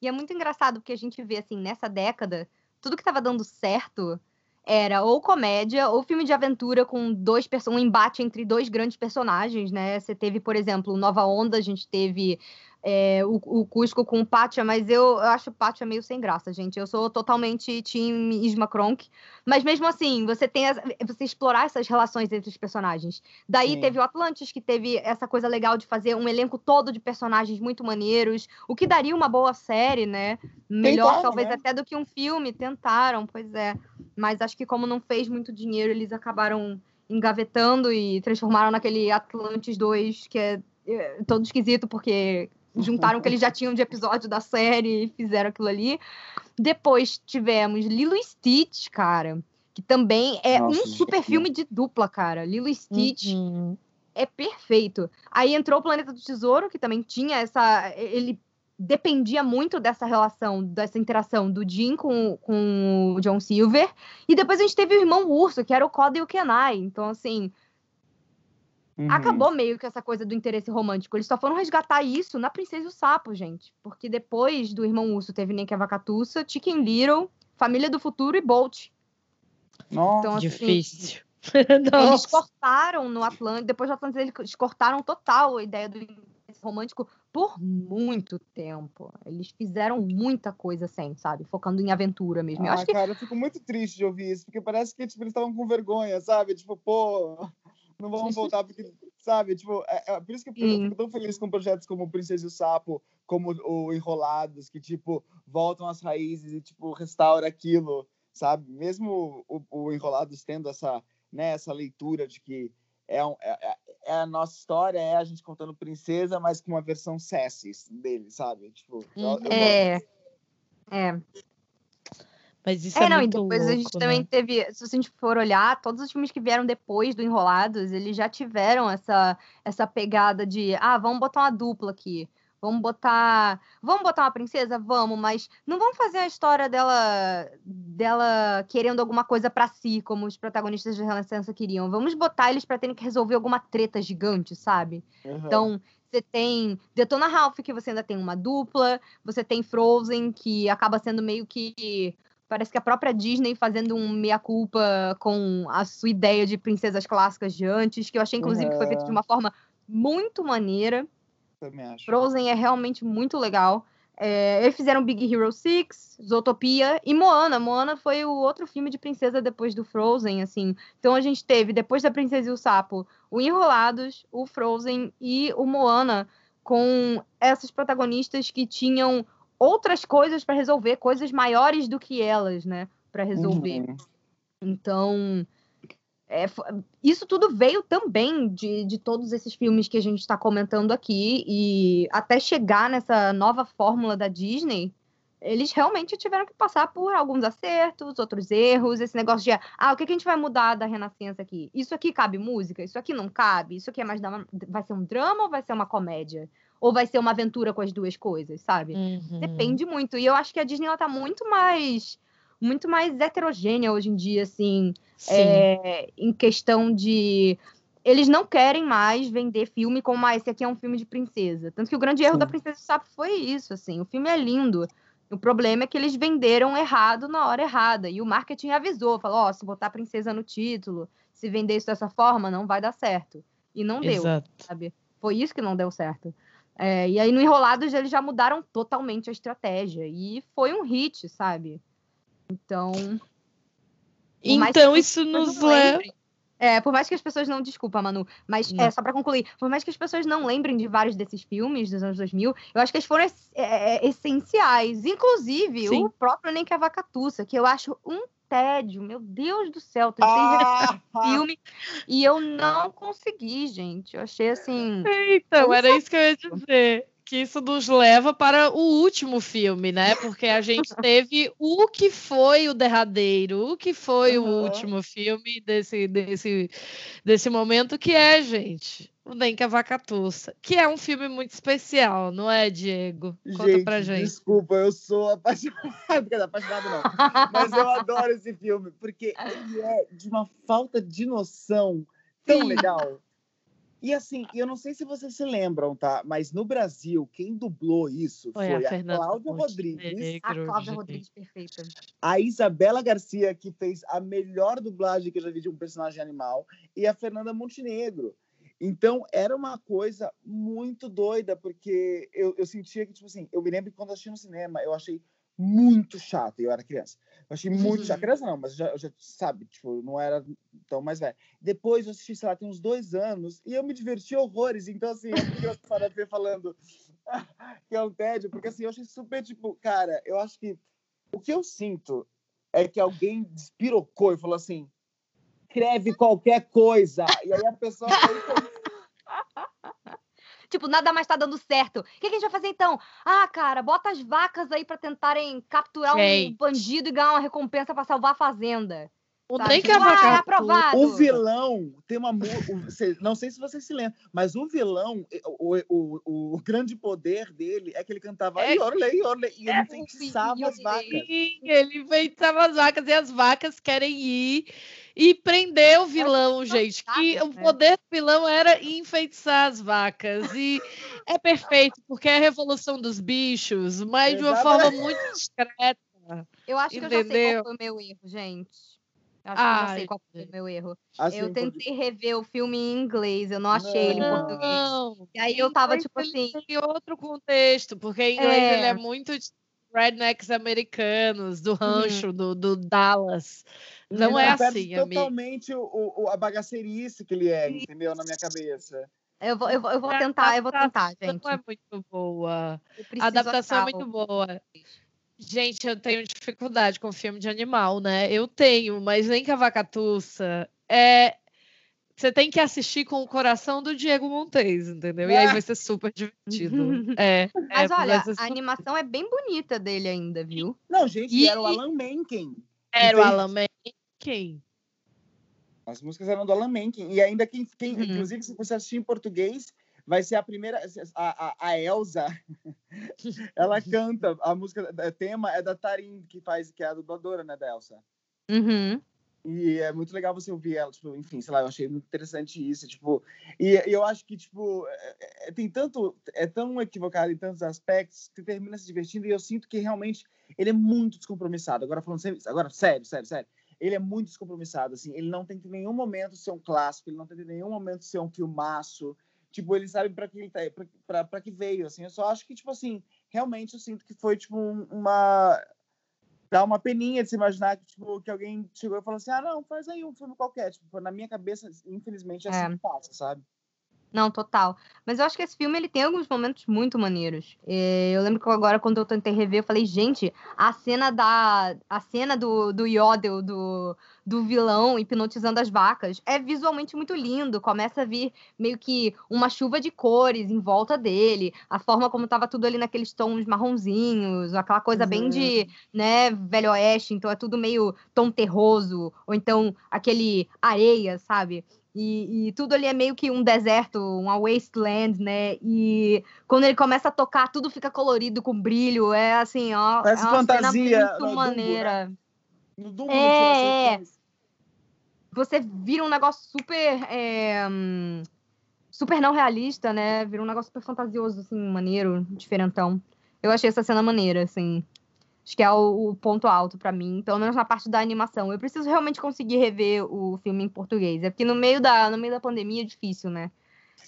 E é muito engraçado porque a gente vê, assim, nessa década, tudo que estava dando certo era ou comédia ou filme de aventura com dois um embate entre dois grandes personagens, né? Você teve, por exemplo, Nova Onda, a gente teve é, o, o, Cusco com o Pátia, mas eu, eu acho o Pátia meio sem graça, gente. Eu sou totalmente Team Isma Kronk. Mas mesmo assim, você tem as, você explorar essas relações entre os personagens. Daí Sim. teve o Atlantis, que teve essa coisa legal de fazer um elenco todo de personagens muito maneiros, o que daria uma boa série, né? Melhor, Tentaram, talvez, né? até do que um filme. Tentaram, pois é. Mas acho que como não fez muito dinheiro, eles acabaram engavetando e transformaram naquele Atlantis 2, que é, é todo esquisito, porque juntaram o que eles já tinham de episódio da série e fizeram aquilo ali. Depois tivemos Lilo e Stitch, cara, que também é Nossa, um super filme de dupla, cara. Lilo e Stitch uhum. é perfeito. Aí entrou o Planeta do Tesouro, que também tinha essa. Ele dependia muito dessa relação, dessa interação do Jim com, com o John Silver. E depois a gente teve o irmão Urso, que era o Coda e o Kenai. Então, assim, Uhum. Acabou meio que essa coisa do interesse romântico. Eles só foram resgatar isso na Princesa e o Sapo, gente. Porque depois do Irmão Urso teve Nem que a Vacatuça, Chicken Little, Família do Futuro e Bolt. Nossa, então, assim, difícil. eles cortaram no Atlântico, depois do Atlântico eles cortaram total a ideia do interesse romântico por muito tempo. Eles fizeram muita coisa sem, sabe? Focando em aventura mesmo. Ah, eu acho que... cara, eu fico muito triste de ouvir isso, porque parece que tipo, eles estavam com vergonha, sabe? Tipo, pô, não vamos voltar, porque, sabe, tipo, é, é por isso que eu fico tão feliz com projetos como Princesa e o Sapo, como o Enrolados, que, tipo, voltam às raízes e, tipo, restaura aquilo, sabe? Mesmo o, o Enrolados tendo essa, né, essa leitura de que é, um, é, é, é, a nossa história, é a gente contando princesa, mas com uma versão sassy dele, sabe? Tipo, eu, eu é. É. Mas isso é, é não, e depois louco, a gente né? também teve, se a gente for olhar, todos os filmes que vieram depois do Enrolados, eles já tiveram essa, essa pegada de, ah, vamos botar uma dupla aqui. Vamos botar, vamos botar uma princesa, vamos, mas não vamos fazer a história dela dela querendo alguma coisa para si, como os protagonistas de Renascença queriam. Vamos botar eles para terem que resolver alguma treta gigante, sabe? Uhum. Então, você tem Detona Ralph, que você ainda tem uma dupla, você tem Frozen, que acaba sendo meio que Parece que a própria Disney fazendo um meia-culpa com a sua ideia de princesas clássicas de antes, que eu achei, inclusive, uhum. que foi feito de uma forma muito maneira. Também acho. Frozen é realmente muito legal. É, eles fizeram Big Hero 6, Zootopia e Moana. Moana foi o outro filme de princesa depois do Frozen, assim. Então a gente teve, depois da Princesa e o Sapo, o Enrolados, o Frozen e o Moana, com essas protagonistas que tinham outras coisas para resolver, coisas maiores do que elas, né, para resolver. Uhum. Então, é, isso tudo veio também de, de todos esses filmes que a gente está comentando aqui, e até chegar nessa nova fórmula da Disney, eles realmente tiveram que passar por alguns acertos, outros erros, esse negócio de, ah, o que, que a gente vai mudar da Renascença aqui? Isso aqui cabe música? Isso aqui não cabe? Isso aqui é mais, vai ser um drama ou vai ser uma comédia? Ou vai ser uma aventura com as duas coisas, sabe? Uhum. Depende muito. E eu acho que a Disney, ela tá muito mais muito mais heterogênea hoje em dia, assim, é, em questão de. Eles não querem mais vender filme como, ah, esse aqui é um filme de princesa. Tanto que o grande erro Sim. da Princesa Sapo foi isso, assim. O filme é lindo. O problema é que eles venderam errado na hora errada. E o marketing avisou, falou, ó, oh, se botar princesa no título, se vender isso dessa forma, não vai dar certo. E não deu, Exato. sabe? Foi isso que não deu certo. É, e aí no Enrolados eles já mudaram totalmente a estratégia. E foi um hit, sabe? Então. Então isso nos leva. É, por mais que as pessoas não. Desculpa, Manu, mas é, só para concluir, por mais que as pessoas não lembrem de vários desses filmes dos anos 2000, eu acho que eles foram é, é, essenciais. Inclusive, Sim. o próprio Nem que a Vacatuça, que eu acho um tédio, meu Deus do céu, tentei ah! filme e eu não consegui, gente. Eu achei assim. Então, era isso que eu ia dizer que isso nos leva para o último filme, né? Porque a gente teve o que foi o derradeiro, o que foi uhum. o último filme desse, desse, desse momento, que é, gente, o Nem que a Vacatuça, que é um filme muito especial, não é, Diego? Conta gente, pra gente. Desculpa, eu sou apaixonado, apaixonado não, mas eu adoro esse filme, porque ele é de uma falta de noção tão Sim. legal. E assim, eu não sei se vocês se lembram, tá? Mas no Brasil, quem dublou isso foi, foi a, a Cláudia Rodrigues. a Cláudia Rodrigues, perfeita. A Isabela Garcia, que fez a melhor dublagem que eu já vi de um personagem animal. E a Fernanda Montenegro. Então, era uma coisa muito doida, porque eu, eu sentia que, tipo assim, eu me lembro que quando eu assisti no cinema, eu achei muito chato, e eu era criança. Eu achei muito chato. Uhum. Criança não, mas já, eu já, sabe, tipo, não era tão mais velho. Depois eu assisti, sei lá, tem uns dois anos, e eu me diverti horrores. Então, assim, eu fiquei para ver falando que é um tédio, porque assim, eu achei super, tipo, cara, eu acho que o que eu sinto é que alguém despirocou e falou assim: escreve qualquer coisa. E aí a pessoa Tipo, nada mais tá dando certo. O que, a gente vai fazer então? Ah, cara, bota as vacas aí para tentarem capturar um bandido e ganhar uma recompensa para salvar a fazenda. O nem que ah, aprovado. O vilão tem uma. Não sei se você se lembra, mas o vilão, o, o, o, grande poder dele é que ele cantava é, Yorley, Yorley, e ele é, enfeitiçava as vacas. Sim, ele enfeitiçava as vacas e as vacas querem ir e prender o vilão, é, gente. Que o né? poder do vilão era enfeitiçar as vacas. E é perfeito, porque é a revolução dos bichos, mas de uma forma muito discreta. Eu acho entendeu? que eu já sei qual foi o meu erro, gente. Eu acho ah, que eu já sei qual foi o meu erro. Assim, eu tentei rever o filme em inglês, eu não achei não, ele em português. E aí eu tava tipo assim. Em outro contexto, porque em inglês é... ele é muito de rednecks americanos, do uhum. rancho, uhum. do, do Dallas. Não, não é assim, totalmente o, o, a bagaceirice que ele é, entendeu? Na minha cabeça. Eu vou, eu vou, eu vou tentar, eu vou tentar, gente. Não é muito boa. A adaptação é muito boa. Gente, eu tenho dificuldade com filme de animal, né? Eu tenho, mas nem que a vacatuça é. Você tem que assistir com o coração do Diego Montes, entendeu? E aí vai ser super divertido. é, mas é, olha, a animação é bem bonita dele ainda, viu? Não, gente, e... era o Alan Menken. Era o Alan Menken. As músicas eram do Alan Menken. E ainda quem, quem uhum. inclusive, se você assistir em português, vai ser a primeira. A, a, a Elsa, ela canta. A música, o tema é da Tarim, que faz, que é a dubladora, né, da Elsa. Uhum. E é muito legal você ouvir ela, tipo, enfim, sei lá, eu achei muito interessante isso, tipo, e, e eu acho que, tipo, é, é, tem tanto, é tão equivocado em tantos aspectos que termina se divertindo e eu sinto que realmente ele é muito descompromissado. Agora falando sério, agora sério, sério, sério. Ele é muito descompromissado, assim, ele não tem em nenhum momento ser um clássico, ele não tem em nenhum momento ser um filmaço, tipo, ele sabe para que ele tá, para que veio, assim. Eu só acho que tipo assim, realmente eu sinto que foi tipo uma dá uma peninha de se imaginar que tipo que alguém chegou e falou assim: "Ah, não, faz aí um filme qualquer". Tipo, na minha cabeça, infelizmente é assim é. que passa, sabe? Não, total. Mas eu acho que esse filme ele tem alguns momentos muito maneiros. É, eu lembro que agora, quando eu tentei rever, eu falei, gente, a cena da. A cena do, do Yodel, do, do vilão hipnotizando as vacas. É visualmente muito lindo. Começa a vir meio que uma chuva de cores em volta dele. A forma como tava tudo ali naqueles tons marronzinhos, aquela coisa uhum. bem de, né, velho oeste. Então é tudo meio tom terroso. Ou então aquele areia, sabe? E, e, tudo ali é meio que um deserto, uma wasteland, né? E quando ele começa a tocar, tudo fica colorido, com brilho. É assim, ó. Parece é uma fantasia. Muito maneira. Dumbo, né? No Dumbo é, é. Você vira um negócio super. É, super não realista, né? Vira um negócio super fantasioso, assim, maneiro, diferentão. Eu achei essa cena maneira, assim. Acho que é o, o ponto alto para mim, pelo menos na parte da animação. Eu preciso realmente conseguir rever o filme em português. É porque no meio da, no meio da pandemia é difícil, né?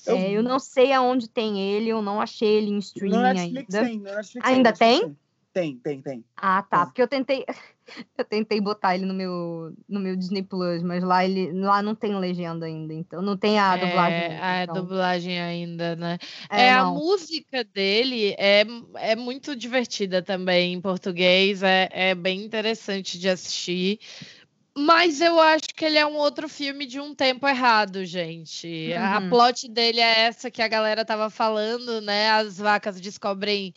Eu, é, eu não sei aonde tem ele, eu não achei ele em streaming ainda. Tem, ainda tem? Tem? Tem, tem. Ah, tá. Tem. Porque eu tentei. Eu tentei botar ele no meu, no meu Disney Plus, mas lá ele lá não tem legenda ainda, então não tem a dublagem. É, a então. dublagem ainda, né? É, é a música dele é, é muito divertida também em português, é, é bem interessante de assistir. Mas eu acho que ele é um outro filme de um tempo errado, gente. Uhum. A plot dele é essa que a galera tava falando, né? As vacas descobrem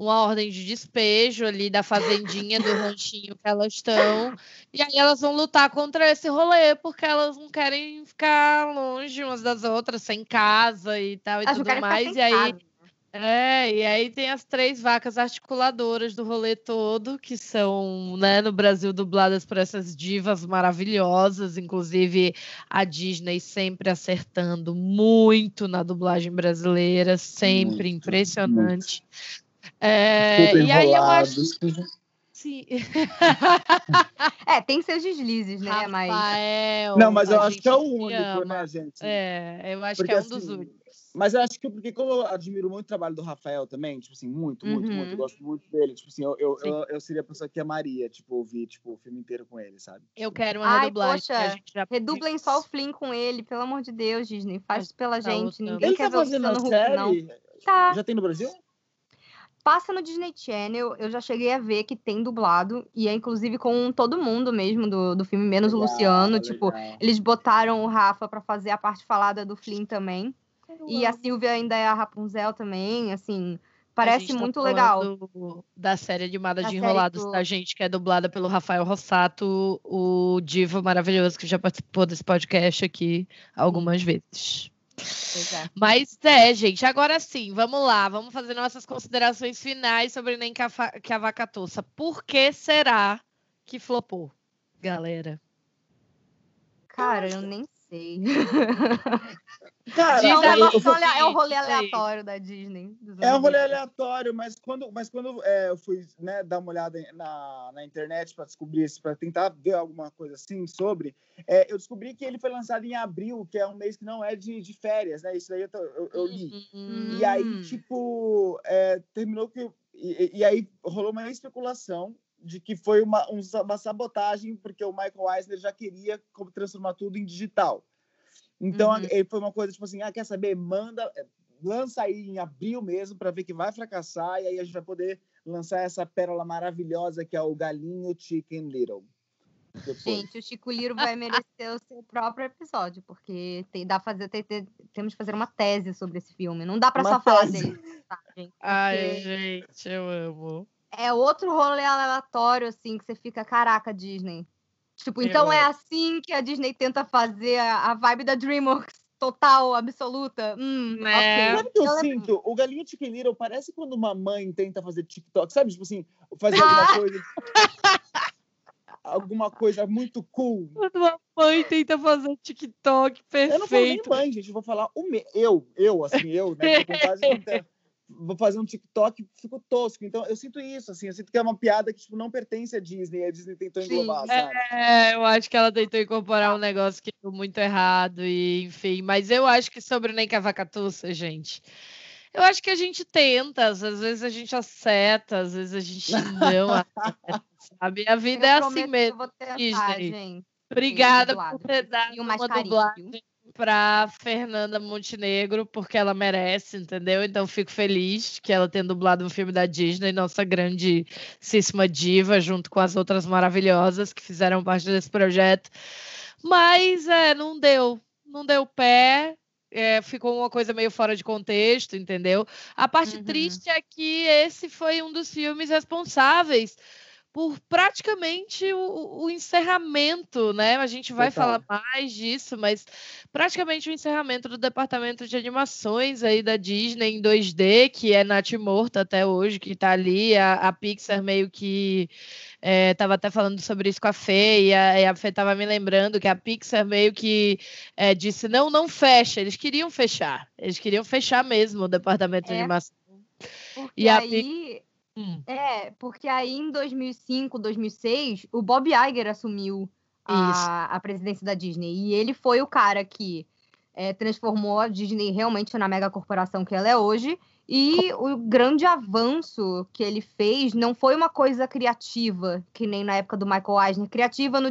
uma ordem de despejo ali da fazendinha do ranchinho que elas estão. E aí elas vão lutar contra esse rolê, porque elas não querem ficar longe umas das outras, sem casa e tal e Elas tudo mais. E aí. É, e aí tem as três vacas articuladoras do rolê todo, que são, né, no Brasil dubladas por essas divas maravilhosas, inclusive a Disney sempre acertando muito na dublagem brasileira, sempre muito, impressionante. Muito. É, e aí eu acho. Sim. é, tem seus deslizes, né? Rafael, mas... Não, mas eu acho que é o único, ama. né, gente? É, eu acho porque, que é um dos assim, únicos. Mas eu acho que, porque como eu admiro muito o trabalho do Rafael também, tipo assim, muito, muito, uhum. muito, eu gosto muito dele. Tipo assim, eu, eu, eu, eu, seria a pessoa que amaria, tipo, ouvir tipo, o filme inteiro com ele, sabe? Eu quero uma Ai, redublagem. Poxa, já... redublem só o Flynn com ele, pelo amor de Deus, Disney. Faz isso pela tá gente. Ninguém ele quer tá fazendo a série? Hulk, não. Tá. Já tem no Brasil? Passa no Disney Channel, eu já cheguei a ver que tem dublado, e é inclusive com todo mundo mesmo do, do filme, menos legal, o Luciano. Legal. Tipo, eles botaram o Rafa para fazer a parte falada do Flynn também. E a Silvia ainda é a Rapunzel também, assim. Parece tá muito legal. Da série animada de Enrolados, do... tá, gente? Que é dublada pelo Rafael Rossato, o divo maravilhoso que já participou desse podcast aqui algumas vezes. É. Mas é, gente, agora sim, vamos lá, vamos fazer nossas considerações finais sobre Nem que a, que a Vaca Tossa. Por que será que flopou, galera? Cara, eu nem sei. Cara, é, o, é o rolê aleatório da Disney. É um rolê aleatório, mas quando, mas quando é, eu fui né, dar uma olhada na, na internet para descobrir isso, para tentar ver alguma coisa assim sobre, é, eu descobri que ele foi lançado em abril, que é um mês que não é de, de férias, né? Isso daí eu, eu, eu li. Uhum. E aí, tipo, é, terminou que. E, e aí rolou uma especulação de que foi uma, uma sabotagem, porque o Michael Eisner já queria transformar tudo em digital. Então, uhum. foi uma coisa tipo assim: ah, quer saber? Manda, eh, lança aí em abril mesmo, para ver que vai fracassar, e aí a gente vai poder lançar essa pérola maravilhosa que é o Galinho Chicken Little. Depois. Gente, o Chico Liro vai merecer o seu próprio episódio, porque tem, dá fazer, tem, tem, temos que fazer uma tese sobre esse filme. Não dá para só tese. falar dele. Tá, gente? Ai, gente, eu amo é outro rolê aleatório, assim, que você fica, caraca, Disney. Tipo, então é assim que a Disney tenta fazer a, a vibe da DreamWorks total, absoluta. Hum, é. Sabe o que eu Ela... sinto? O Galinho Chicken Little parece quando uma mãe tenta fazer TikTok, sabe? Tipo assim, fazer alguma ah! coisa... alguma coisa muito cool. Quando uma mãe tenta fazer TikTok, perfeito. Eu não falo nem mãe, gente, eu vou falar o me... eu, eu, assim, eu, né? Com quase vou fazer um TikTok, fico tosco. Então, eu sinto isso, assim, eu sinto que é uma piada que, tipo, não pertence à Disney, a Disney tentou englobar, Sim, sabe? É, eu acho que ela tentou incorporar um negócio que deu muito errado, e enfim, mas eu acho que sobre o Nem Cavacatuça, gente, eu acho que a gente tenta, às vezes a gente acerta, às vezes a gente não acerta, sabe? A vida eu é assim mesmo. Tentar, Disney. Gente. Obrigada por ter dado uma dublagem para Fernanda Montenegro, porque ela merece, entendeu? Então fico feliz que ela tenha dublado um filme da Disney, nossa grandíssima diva, junto com as outras maravilhosas que fizeram parte desse projeto. Mas é, não deu, não deu pé. É, ficou uma coisa meio fora de contexto, entendeu? A parte uhum. triste é que esse foi um dos filmes responsáveis por praticamente o, o, encerramento, né? A gente vai Total. falar mais disso, mas praticamente o encerramento do departamento de animações aí da Disney em 2D, que é Nath Morta até hoje, que está ali, a, a, Pixar meio que estava é, até falando sobre isso com a Fê, e a, e a Fê estava me lembrando que a Pixar meio que é, disse, não, não fecha, eles queriam fechar, eles queriam fechar mesmo o departamento é. de animação. Porque e aí... Hum. É, porque aí em 2005, 2006, o Bob Iger assumiu a, a, presidência da Disney. E ele foi o cara que é, transformou a Disney realmente na mega corporação que ela é hoje. E o grande avanço que ele fez não foi uma coisa criativa, que nem na época do Michael Eisner. Criativa, no,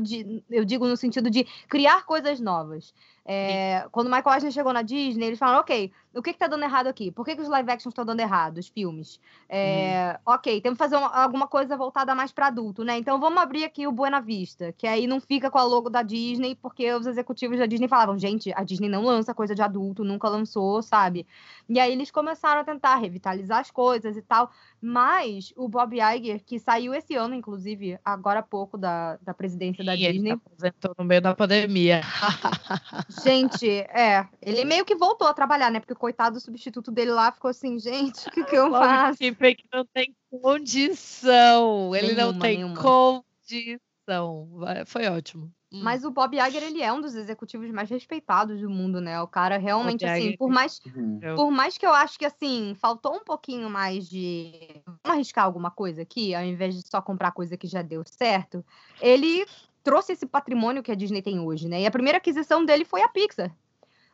eu digo no sentido de criar coisas novas. É, quando o Michael Eisner chegou na Disney, eles falaram, ok, o que, que tá dando errado aqui? Por que, que os live actions estão dando errado, os filmes? É, hum. Ok, temos que fazer uma, alguma coisa voltada mais para adulto, né? Então vamos abrir aqui o Buena Vista, que aí não fica com a logo da Disney, porque os executivos da Disney falavam, gente, a Disney não lança coisa de adulto, nunca lançou, sabe? E aí eles começaram a tentar revitalizar as coisas e tal, mas o Bob Iger, que saiu esse ano, inclusive, agora há pouco da, da presidência da Disney. Ele aposentou no meio da pandemia. gente, é, ele meio que voltou a trabalhar, né? Porque coitado do substituto dele lá ficou assim, gente, o que, que eu faço? Que não tem condição. Ele nenhuma, não tem nenhuma. condição. Foi ótimo. Hum. Mas o Bob Iger, ele é um dos executivos mais respeitados do mundo, né? O cara realmente, Bob assim, Iger. por mais, uhum. por mais que eu acho que, assim, faltou um pouquinho mais de... Vamos arriscar alguma coisa aqui, ao invés de só comprar coisa que já deu certo, ele trouxe esse patrimônio que a Disney tem hoje, né? E a primeira aquisição dele foi a Pixar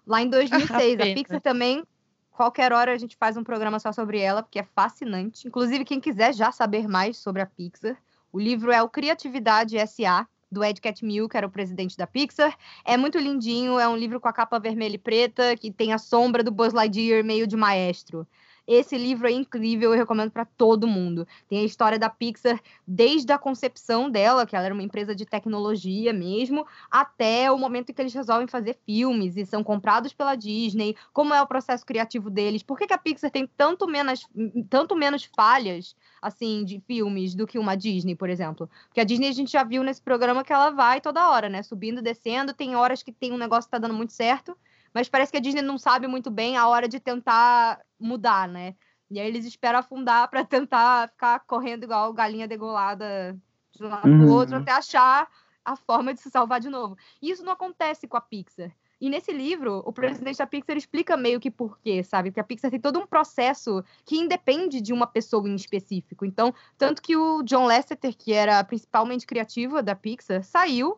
lá em 2006. a Pixar também, qualquer hora a gente faz um programa só sobre ela, porque é fascinante. Inclusive, quem quiser já saber mais sobre a Pixar, o livro é o Criatividade S.A., do Ed Catmull, que era o presidente da Pixar. É muito lindinho, é um livro com a capa vermelha e preta, que tem a sombra do Buzz Lightyear meio de maestro. Esse livro é incrível, eu recomendo para todo mundo. Tem a história da Pixar desde a concepção dela, que ela era uma empresa de tecnologia mesmo, até o momento em que eles resolvem fazer filmes e são comprados pela Disney, como é o processo criativo deles, por que, que a Pixar tem tanto menos, tanto menos falhas assim de filmes do que uma Disney, por exemplo. Porque a Disney a gente já viu nesse programa que ela vai toda hora, né? Subindo, descendo, tem horas que tem um negócio que tá dando muito certo, mas parece que a Disney não sabe muito bem a hora de tentar mudar, né? E aí eles esperam afundar para tentar ficar correndo igual galinha degolada de um lado pro uhum. outro até achar a forma de se salvar de novo. E isso não acontece com a Pixar. E nesse livro, o presidente da Pixar explica meio que por quê, sabe? Porque a Pixar tem todo um processo que independe de uma pessoa em específico. Então, tanto que o John Lasseter, que era principalmente criativa da Pixar, saiu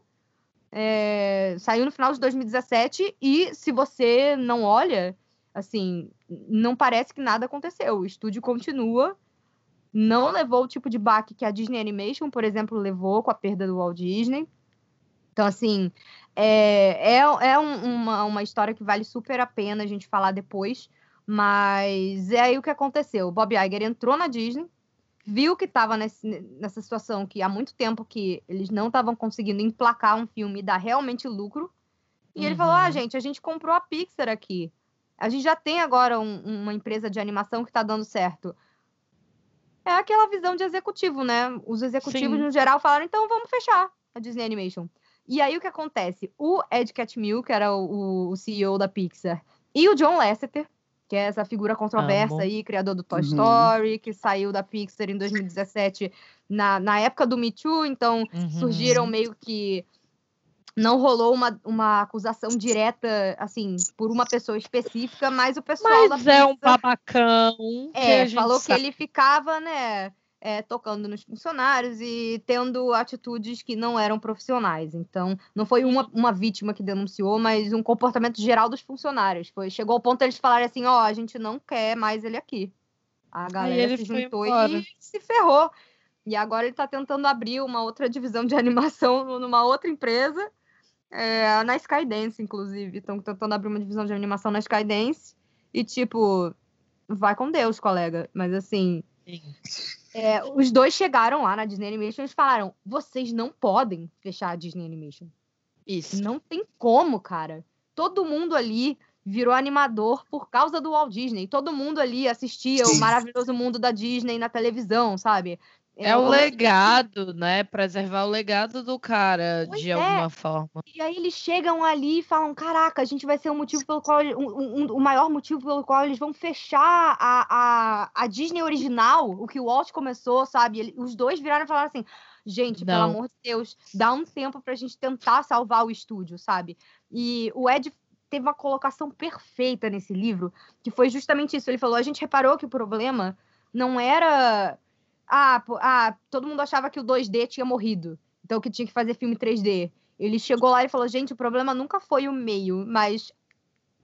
é, saiu no final de 2017 e se você não olha, assim, não parece que nada aconteceu. O estúdio continua, não levou o tipo de baque que a Disney Animation, por exemplo, levou com a perda do Walt Disney. Então, assim, é, é, é um, uma, uma história que vale super a pena a gente falar depois. Mas é aí o que aconteceu. O Bob Iger entrou na Disney, viu que estava nessa situação que há muito tempo que eles não estavam conseguindo emplacar um filme e dar realmente lucro. E uhum. ele falou: Ah, uhum. gente, a gente comprou a Pixar aqui. A gente já tem agora um, uma empresa de animação que está dando certo. É aquela visão de executivo, né? Os executivos, Sim. no geral, falaram: então vamos fechar a Disney Animation. E aí o que acontece? O Ed Catmull, que era o, o CEO da Pixar, e o John Lasseter, que é essa figura controversa Amo. aí, criador do Toy uhum. Story, que saiu da Pixar em 2017 na, na época do Me Too, então uhum. surgiram meio que não rolou uma, uma acusação direta, assim, por uma pessoa específica, mas o pessoal mas da é Pixar... um babacão. É, falou sabe. que ele ficava, né, é, tocando nos funcionários e tendo atitudes que não eram profissionais. Então, não foi uma, uma vítima que denunciou, mas um comportamento geral dos funcionários. Foi, chegou ao ponto eles falarem assim, ó, oh, a gente não quer mais ele aqui. A galera se juntou e se ferrou. E agora ele está tentando abrir uma outra divisão de animação numa outra empresa. É, na Skydance, inclusive. Estão tentando abrir uma divisão de animação na Skydance. E, tipo, vai com Deus, colega. Mas, assim, é, os dois chegaram lá na Disney Animation e falaram: vocês não podem fechar a Disney Animation. Isso. Não tem como, cara. Todo mundo ali virou animador por causa do Walt Disney. Todo mundo ali assistia o maravilhoso mundo da Disney na televisão, sabe? É o legado, né? Preservar o legado do cara Pois de é. alguma forma. E aí eles chegam ali e falam: caraca, a gente vai ser o motivo pelo qual. um- um- o maior motivo pelo qual eles vão fechar a, a, a Disney original, o que o Walt começou, sabe? Ele- os dois viraram e falaram assim: gente, pelo Não. amor de Deus, dá um tempo pra gente tentar salvar o estúdio, sabe? E o Ed teve uma colocação perfeita nesse livro, que foi justamente isso. Ele falou: a gente reparou que o problema não era. Ah, pô, ah, todo mundo achava que o 2D tinha morrido, então que tinha que fazer filme 3D. Ele chegou lá e falou: gente, o problema nunca foi o meio, mas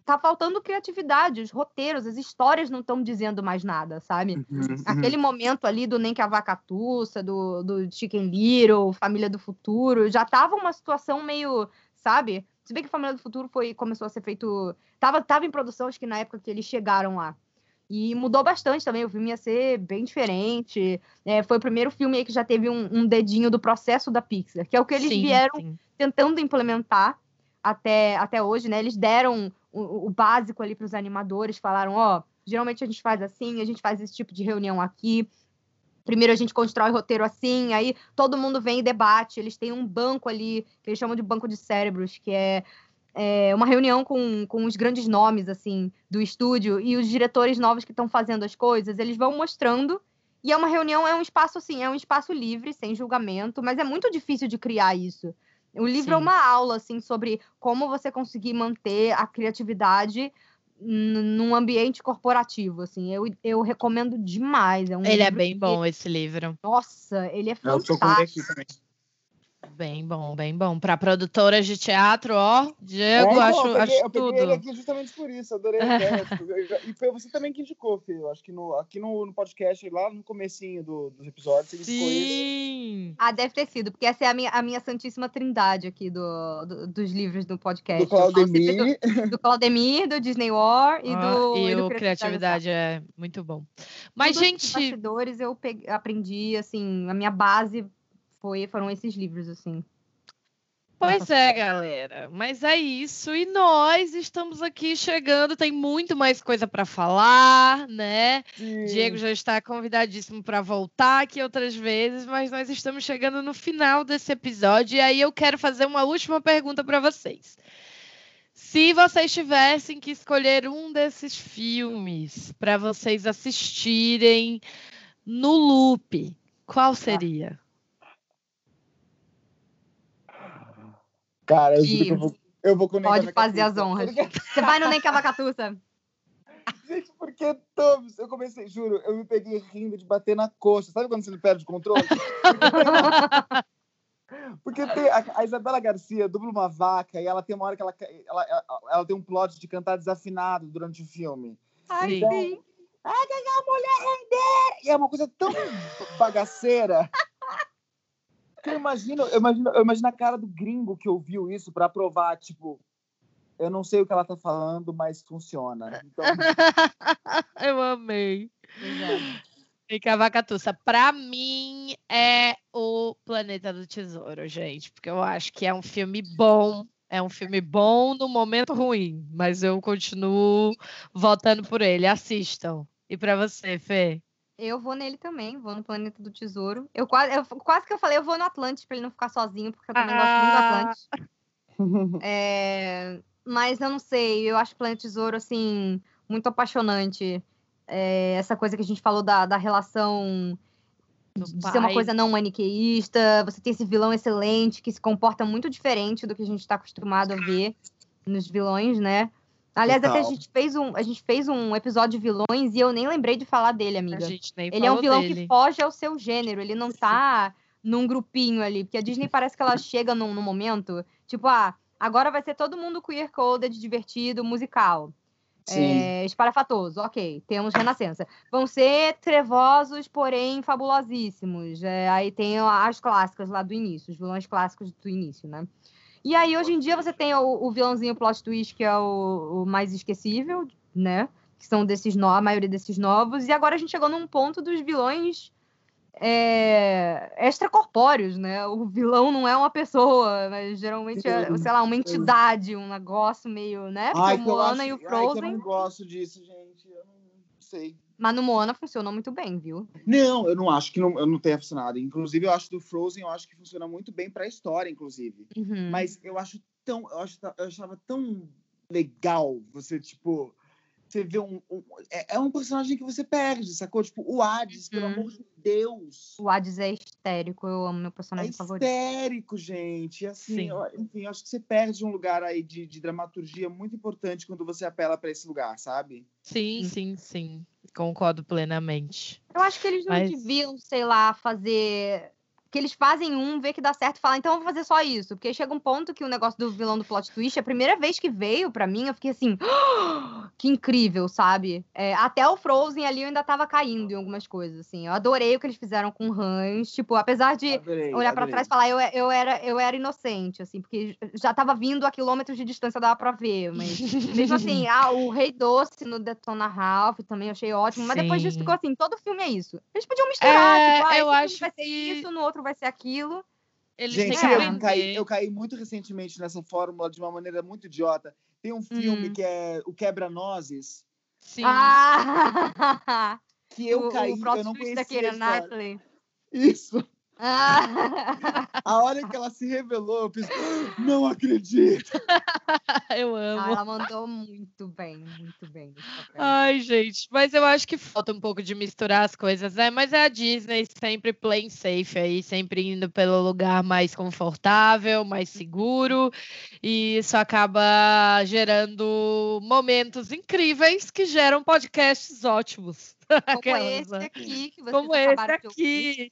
tá faltando criatividade, os roteiros, as histórias não estão dizendo mais nada, sabe? Uhum, Aquele momento ali do Nem que a Vaca Tussa, do, do Chicken Little, Família do Futuro, já tava uma situação meio, sabe? Se bem que Família do Futuro foi, começou a ser feito. Tava, tava em produção, acho que na época que eles chegaram lá. E mudou bastante também, o filme ia ser bem diferente. É, foi o primeiro filme aí que já teve um, um dedinho do processo da Pixar, que é o que eles Sim, vieram sim. tentando implementar até, até hoje, né? Eles deram o, o básico ali para os animadores, falaram, ó, geralmente a gente faz assim, a gente faz esse tipo de reunião aqui. Primeiro a gente constrói o roteiro assim, aí todo mundo vem e debate. Eles têm um banco ali, que eles chamam de banco de cérebros, que é, é uma reunião com, com os grandes nomes, assim, do estúdio, e os diretores novos que estão fazendo as coisas, eles vão mostrando e é uma reunião, é um espaço assim, é um espaço livre, sem julgamento, mas é muito difícil de criar isso. O livro é Sim. uma aula assim sobre como você conseguir manter a criatividade num ambiente corporativo, assim. Eu, eu recomendo demais. É um Ele é bem que- bom, esse livro. Nossa, ele é Eu tô com ele aqui fantástico. também. Bem bom, bem bom. Para produtoras de teatro, ó, Diego, É, então, acho, eu peguei, acho eu peguei tudo. ele aqui justamente por isso, adorei a ideia. tipo, e foi você também que indicou, Fê. Eu acho que no, aqui no, no podcast, lá no comecinho do, dos episódios, você indicou. Sim. Ah, deve ter sido, porque essa é a minha, a minha santíssima trindade aqui do, do- dos livros do podcast. Do Claudemir. Do, do Claudemir, do Disney War e Ó, do, e do o Criatividade é muito bom. Mas, Tudo gente, esses bastidores eu peguei- aprendi, assim, a minha base foi, foram esses livros, assim. Pois é, galera. Mas é isso. E nós estamos aqui chegando. Tem muito mais coisa para falar, né? Sim. Diego já está convidadíssimo para voltar aqui outras vezes, mas nós estamos chegando no final desse episódio. E aí eu quero fazer uma última pergunta para vocês. Se vocês tivessem que escolher um desses filmes para vocês assistirem no loop, qual seria? Cara, eu juro que eu vou, eu vou Pode fazer as honras. Você vai no Nem Cavacatuça? Gente, porque todos, eu comecei, juro, eu me peguei rindo de bater na coxa. Sabe quando você não perde o controle? Porque tem a, a Isabela Garcia dubla uma vaca e ela tem uma hora que ela, ela, ela, ela tem um plot de cantar desafinado durante o filme. Ai, Sim. sim. Ah, que a mulher render! E é uma coisa tão bagaceira. Eu imagino, eu imagino, eu imagino a cara do gringo que ouviu isso pra provar, tipo, eu não sei o que ela tá falando, mas funciona. Então, eu amei. É. E Cavacatuça, pra mim é o Planeta do Tesouro, gente, porque eu acho que é um filme bom, é um filme bom no momento ruim, mas eu continuo votando por ele. Assistam. E pra você, Fê? Eu vou nele também, vou no Planeta do Tesouro. Eu quase, eu, quase que eu falei, eu vou no Atlantis pra ele não ficar sozinho, porque eu também gosto muito do Ah. Atlantis. É, mas eu não sei, eu acho o Planeta do Tesouro, assim, muito apaixonante. É, essa coisa que a gente falou da, da relação Do de ser uma coisa não maniqueísta. Você tem esse vilão excelente que se comporta muito diferente do que a gente está acostumado a ver nos vilões, né? Aliás, até a Total. gente fez um, a gente fez um episódio de vilões e eu nem lembrei de falar dele, A amiga. gente nem Ele é um vilão dele. que foge ao seu gênero, ele não tá num grupinho ali, porque a Disney parece que ela chega num, num momento, tipo, ah, agora vai ser todo mundo queer-coded, divertido, musical. sim. É, esparafatoso, ok, temos Renascença. Vão ser trevosos, porém fabulosíssimos. É, aí tem as clássicas lá do início, os vilões clássicos do início, né? E aí, hoje em dia, você tem o, o vilãozinho plot twist, que é o, o mais esquecível, né? Que são desses novos, a maioria desses novos. E agora a gente chegou num ponto dos vilões é, extracorpóreos, né? O vilão não é uma pessoa, mas geralmente é, sei lá, uma entidade, um negócio meio, né? Ai, e o ai, que eu Frozen. não gosto disso, gente. Eu não sei. Mas no Moana funcionou muito bem, viu? Não, eu não acho que não, eu não tenha funcionado. Inclusive, eu acho do Frozen, eu acho que funciona muito bem pra história, inclusive. Uhum. Mas eu acho tão. Eu, acho, eu achava tão legal você, tipo. Você vê um. um- é, é um personagem que você perde, sacou? Tipo, o Hades, pelo Uhum. amor de Deus. O Hades é histérico, eu amo meu É personagem favorito. histérico, gente. Assim, Sim. eu, enfim, eu acho que você perde um lugar aí de, de dramaturgia muito importante quando você apela pra esse lugar, sabe? Sim, sim, sim. Concordo plenamente. Eu acho que eles não Mas- deviam, sei lá, fazer. Que eles fazem um, vê que dá certo e falam, então eu vou fazer só isso. Porque chega um ponto que o negócio do vilão do plot twist, a primeira vez que veio pra mim, eu fiquei assim, que incrível, sabe? É, até o Frozen ali eu ainda tava caindo em algumas coisas, assim. Eu adorei o que eles fizeram com o Hans. Tipo, apesar de Adorei, olhar pra adorei. trás e falar, eu, eu, era, eu era inocente, assim, porque já tava vindo a quilômetros de distância, dava pra ver, mas mesmo assim, ah, o Rei Doce no Detona Ralph também eu achei ótimo, mas depois disso Sim. ficou assim, todo filme é isso. Eles podiam misturar, É, tipo, ah, eu acho vai ser que- isso, no outro vai ser aquilo. Eles Gente, eu caí, eu caí muito recentemente nessa fórmula de uma maneira muito idiota. Tem um filme Hum. que é O Quebra-Nozes, Sim. Ah! que eu o, caí, o eu não conhecia. Isso. Ah! A hora que ela se revelou, eu fiz, não acredito. eu Ah, amo. ela mandou muito bem, muito bem. Ai, gente, mas eu acho que falta um pouco de misturar as coisas, né? Mas é a Disney sempre playing safe aí, sempre indo pelo lugar mais confortável, mais seguro, e isso acaba gerando momentos incríveis que geram podcasts ótimos. Como Aquelas, esse né? aqui que vocês Como esse acabaram de ouvir. aqui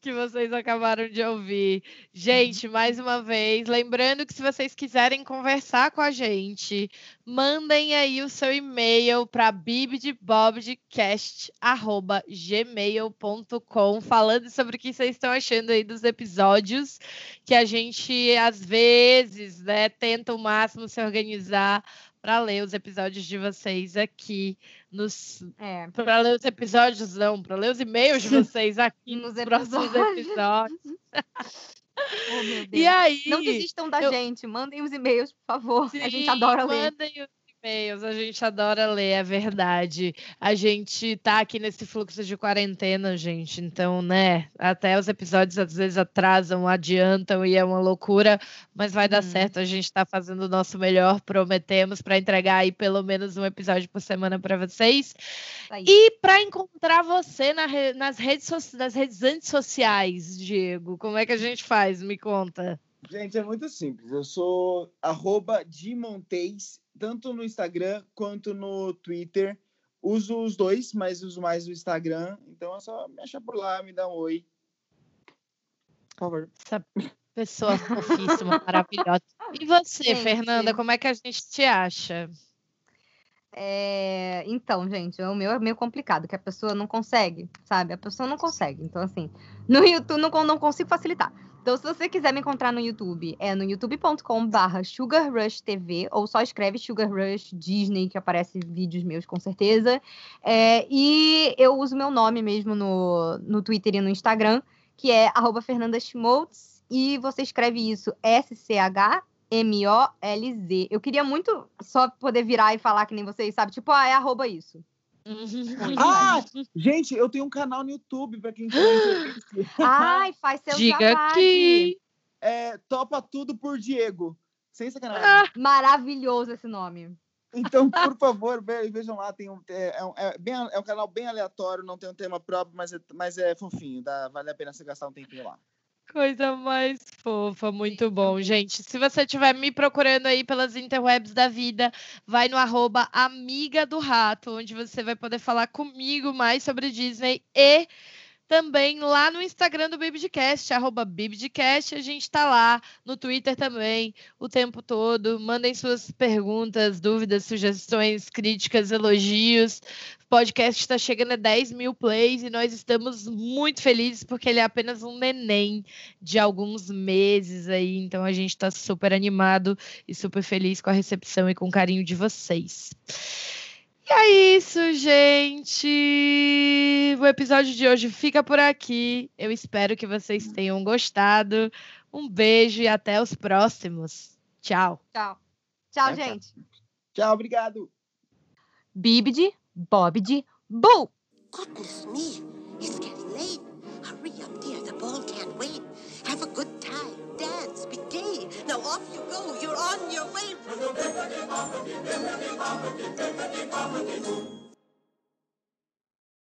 que vocês acabaram de ouvir. Gente, mais uma vez, lembrando que se vocês quiserem conversar com a gente, mandem aí o seu e-mail para bibdebobdcast@gmail.com falando sobre o que vocês estão achando aí dos episódios, que a gente às vezes, né, tenta o máximo se organizar para ler os episódios de vocês aqui nos É. para ler os episódios, não, para ler os e-mails de vocês aqui Nos próximos episódios. Oh. E aí, Não desistam da eu- gente, mandem os e-mails, por favor. a gente sim, adora ler. Mandem os e-mails, a gente adora ler, é verdade. A gente tá aqui nesse fluxo de quarentena, gente, então, né, até os episódios às vezes atrasam, adiantam e é uma loucura, mas vai dar Hum. certo, a gente tá fazendo o nosso melhor, prometemos, para entregar aí pelo menos um episódio por semana para vocês. Aí. E para encontrar você na re- nas, redes so- nas redes antissociais, Diego, como é que a gente faz? Me conta. Gente, é muito simples. Eu sou arroba tanto no Instagram quanto no Twitter. Uso os dois, mas uso mais o Instagram. Então é só me achar por lá, me dá um oi. Por favor. Essa pessoa fofíssima, maravilhosa. E você, Gente. Fernanda, como é que a gente te acha? É, Então, gente, o meu é meio complicado, que a pessoa não consegue, sabe? A pessoa não consegue. Então, assim, no YouTube não, não consigo facilitar. Então, se você quiser me encontrar no YouTube, é no youtube.com/barra Sugar Rush TV, ou só escreve Sugar Rush Disney, que aparece vídeos meus com certeza. É, e eu uso meu nome mesmo no, no Twitter e no Instagram, que é arroba Fernanda Schmoltz, e você escreve isso S-C-H M-O-L-Z. Eu queria muito só poder virar e falar que nem vocês, sabe? Tipo, ah, é arroba isso. Ah, gente, eu tenho um canal no YouTube para quem quer interesse. Ai, faz seu Diga aqui. É Topa Tudo por Diego. Sem sacanagem. Ah. Maravilhoso esse nome. Então, por favor, ve- vejam lá. Tem um, é, é um, é bem, é um canal bem aleatório, não tem um tema próprio, mas é, mas é fofinho. Dá, vale a pena você gastar um tempinho lá. Coisa mais fofa, muito bom, gente. Se você estiver me procurando aí pelas interwebs da vida, vai no arroba Amiga do Rato, onde você vai poder falar comigo mais sobre Disney e também lá no Instagram do Bibidcast, arroba Bibidcast. A gente está lá no Twitter também o tempo todo. Mandem suas perguntas, dúvidas, sugestões, críticas, elogios. O podcast está chegando a 10 mil plays e nós estamos muito felizes porque ele é apenas um neném de alguns meses aí. Então a gente está super animado e super feliz com a recepção e com o carinho de vocês. E é isso, gente. O episódio de hoje fica por aqui. Eu espero que vocês tenham gostado. Um beijo e até os próximos. Tchau. Tchau. Tchau, gente. Tchau, obrigado. Bibidi, Bobidi, Boo! Goodness me, it's getting late. Hurry up, dear. The ball can't wait. Now off you go. You're on your way.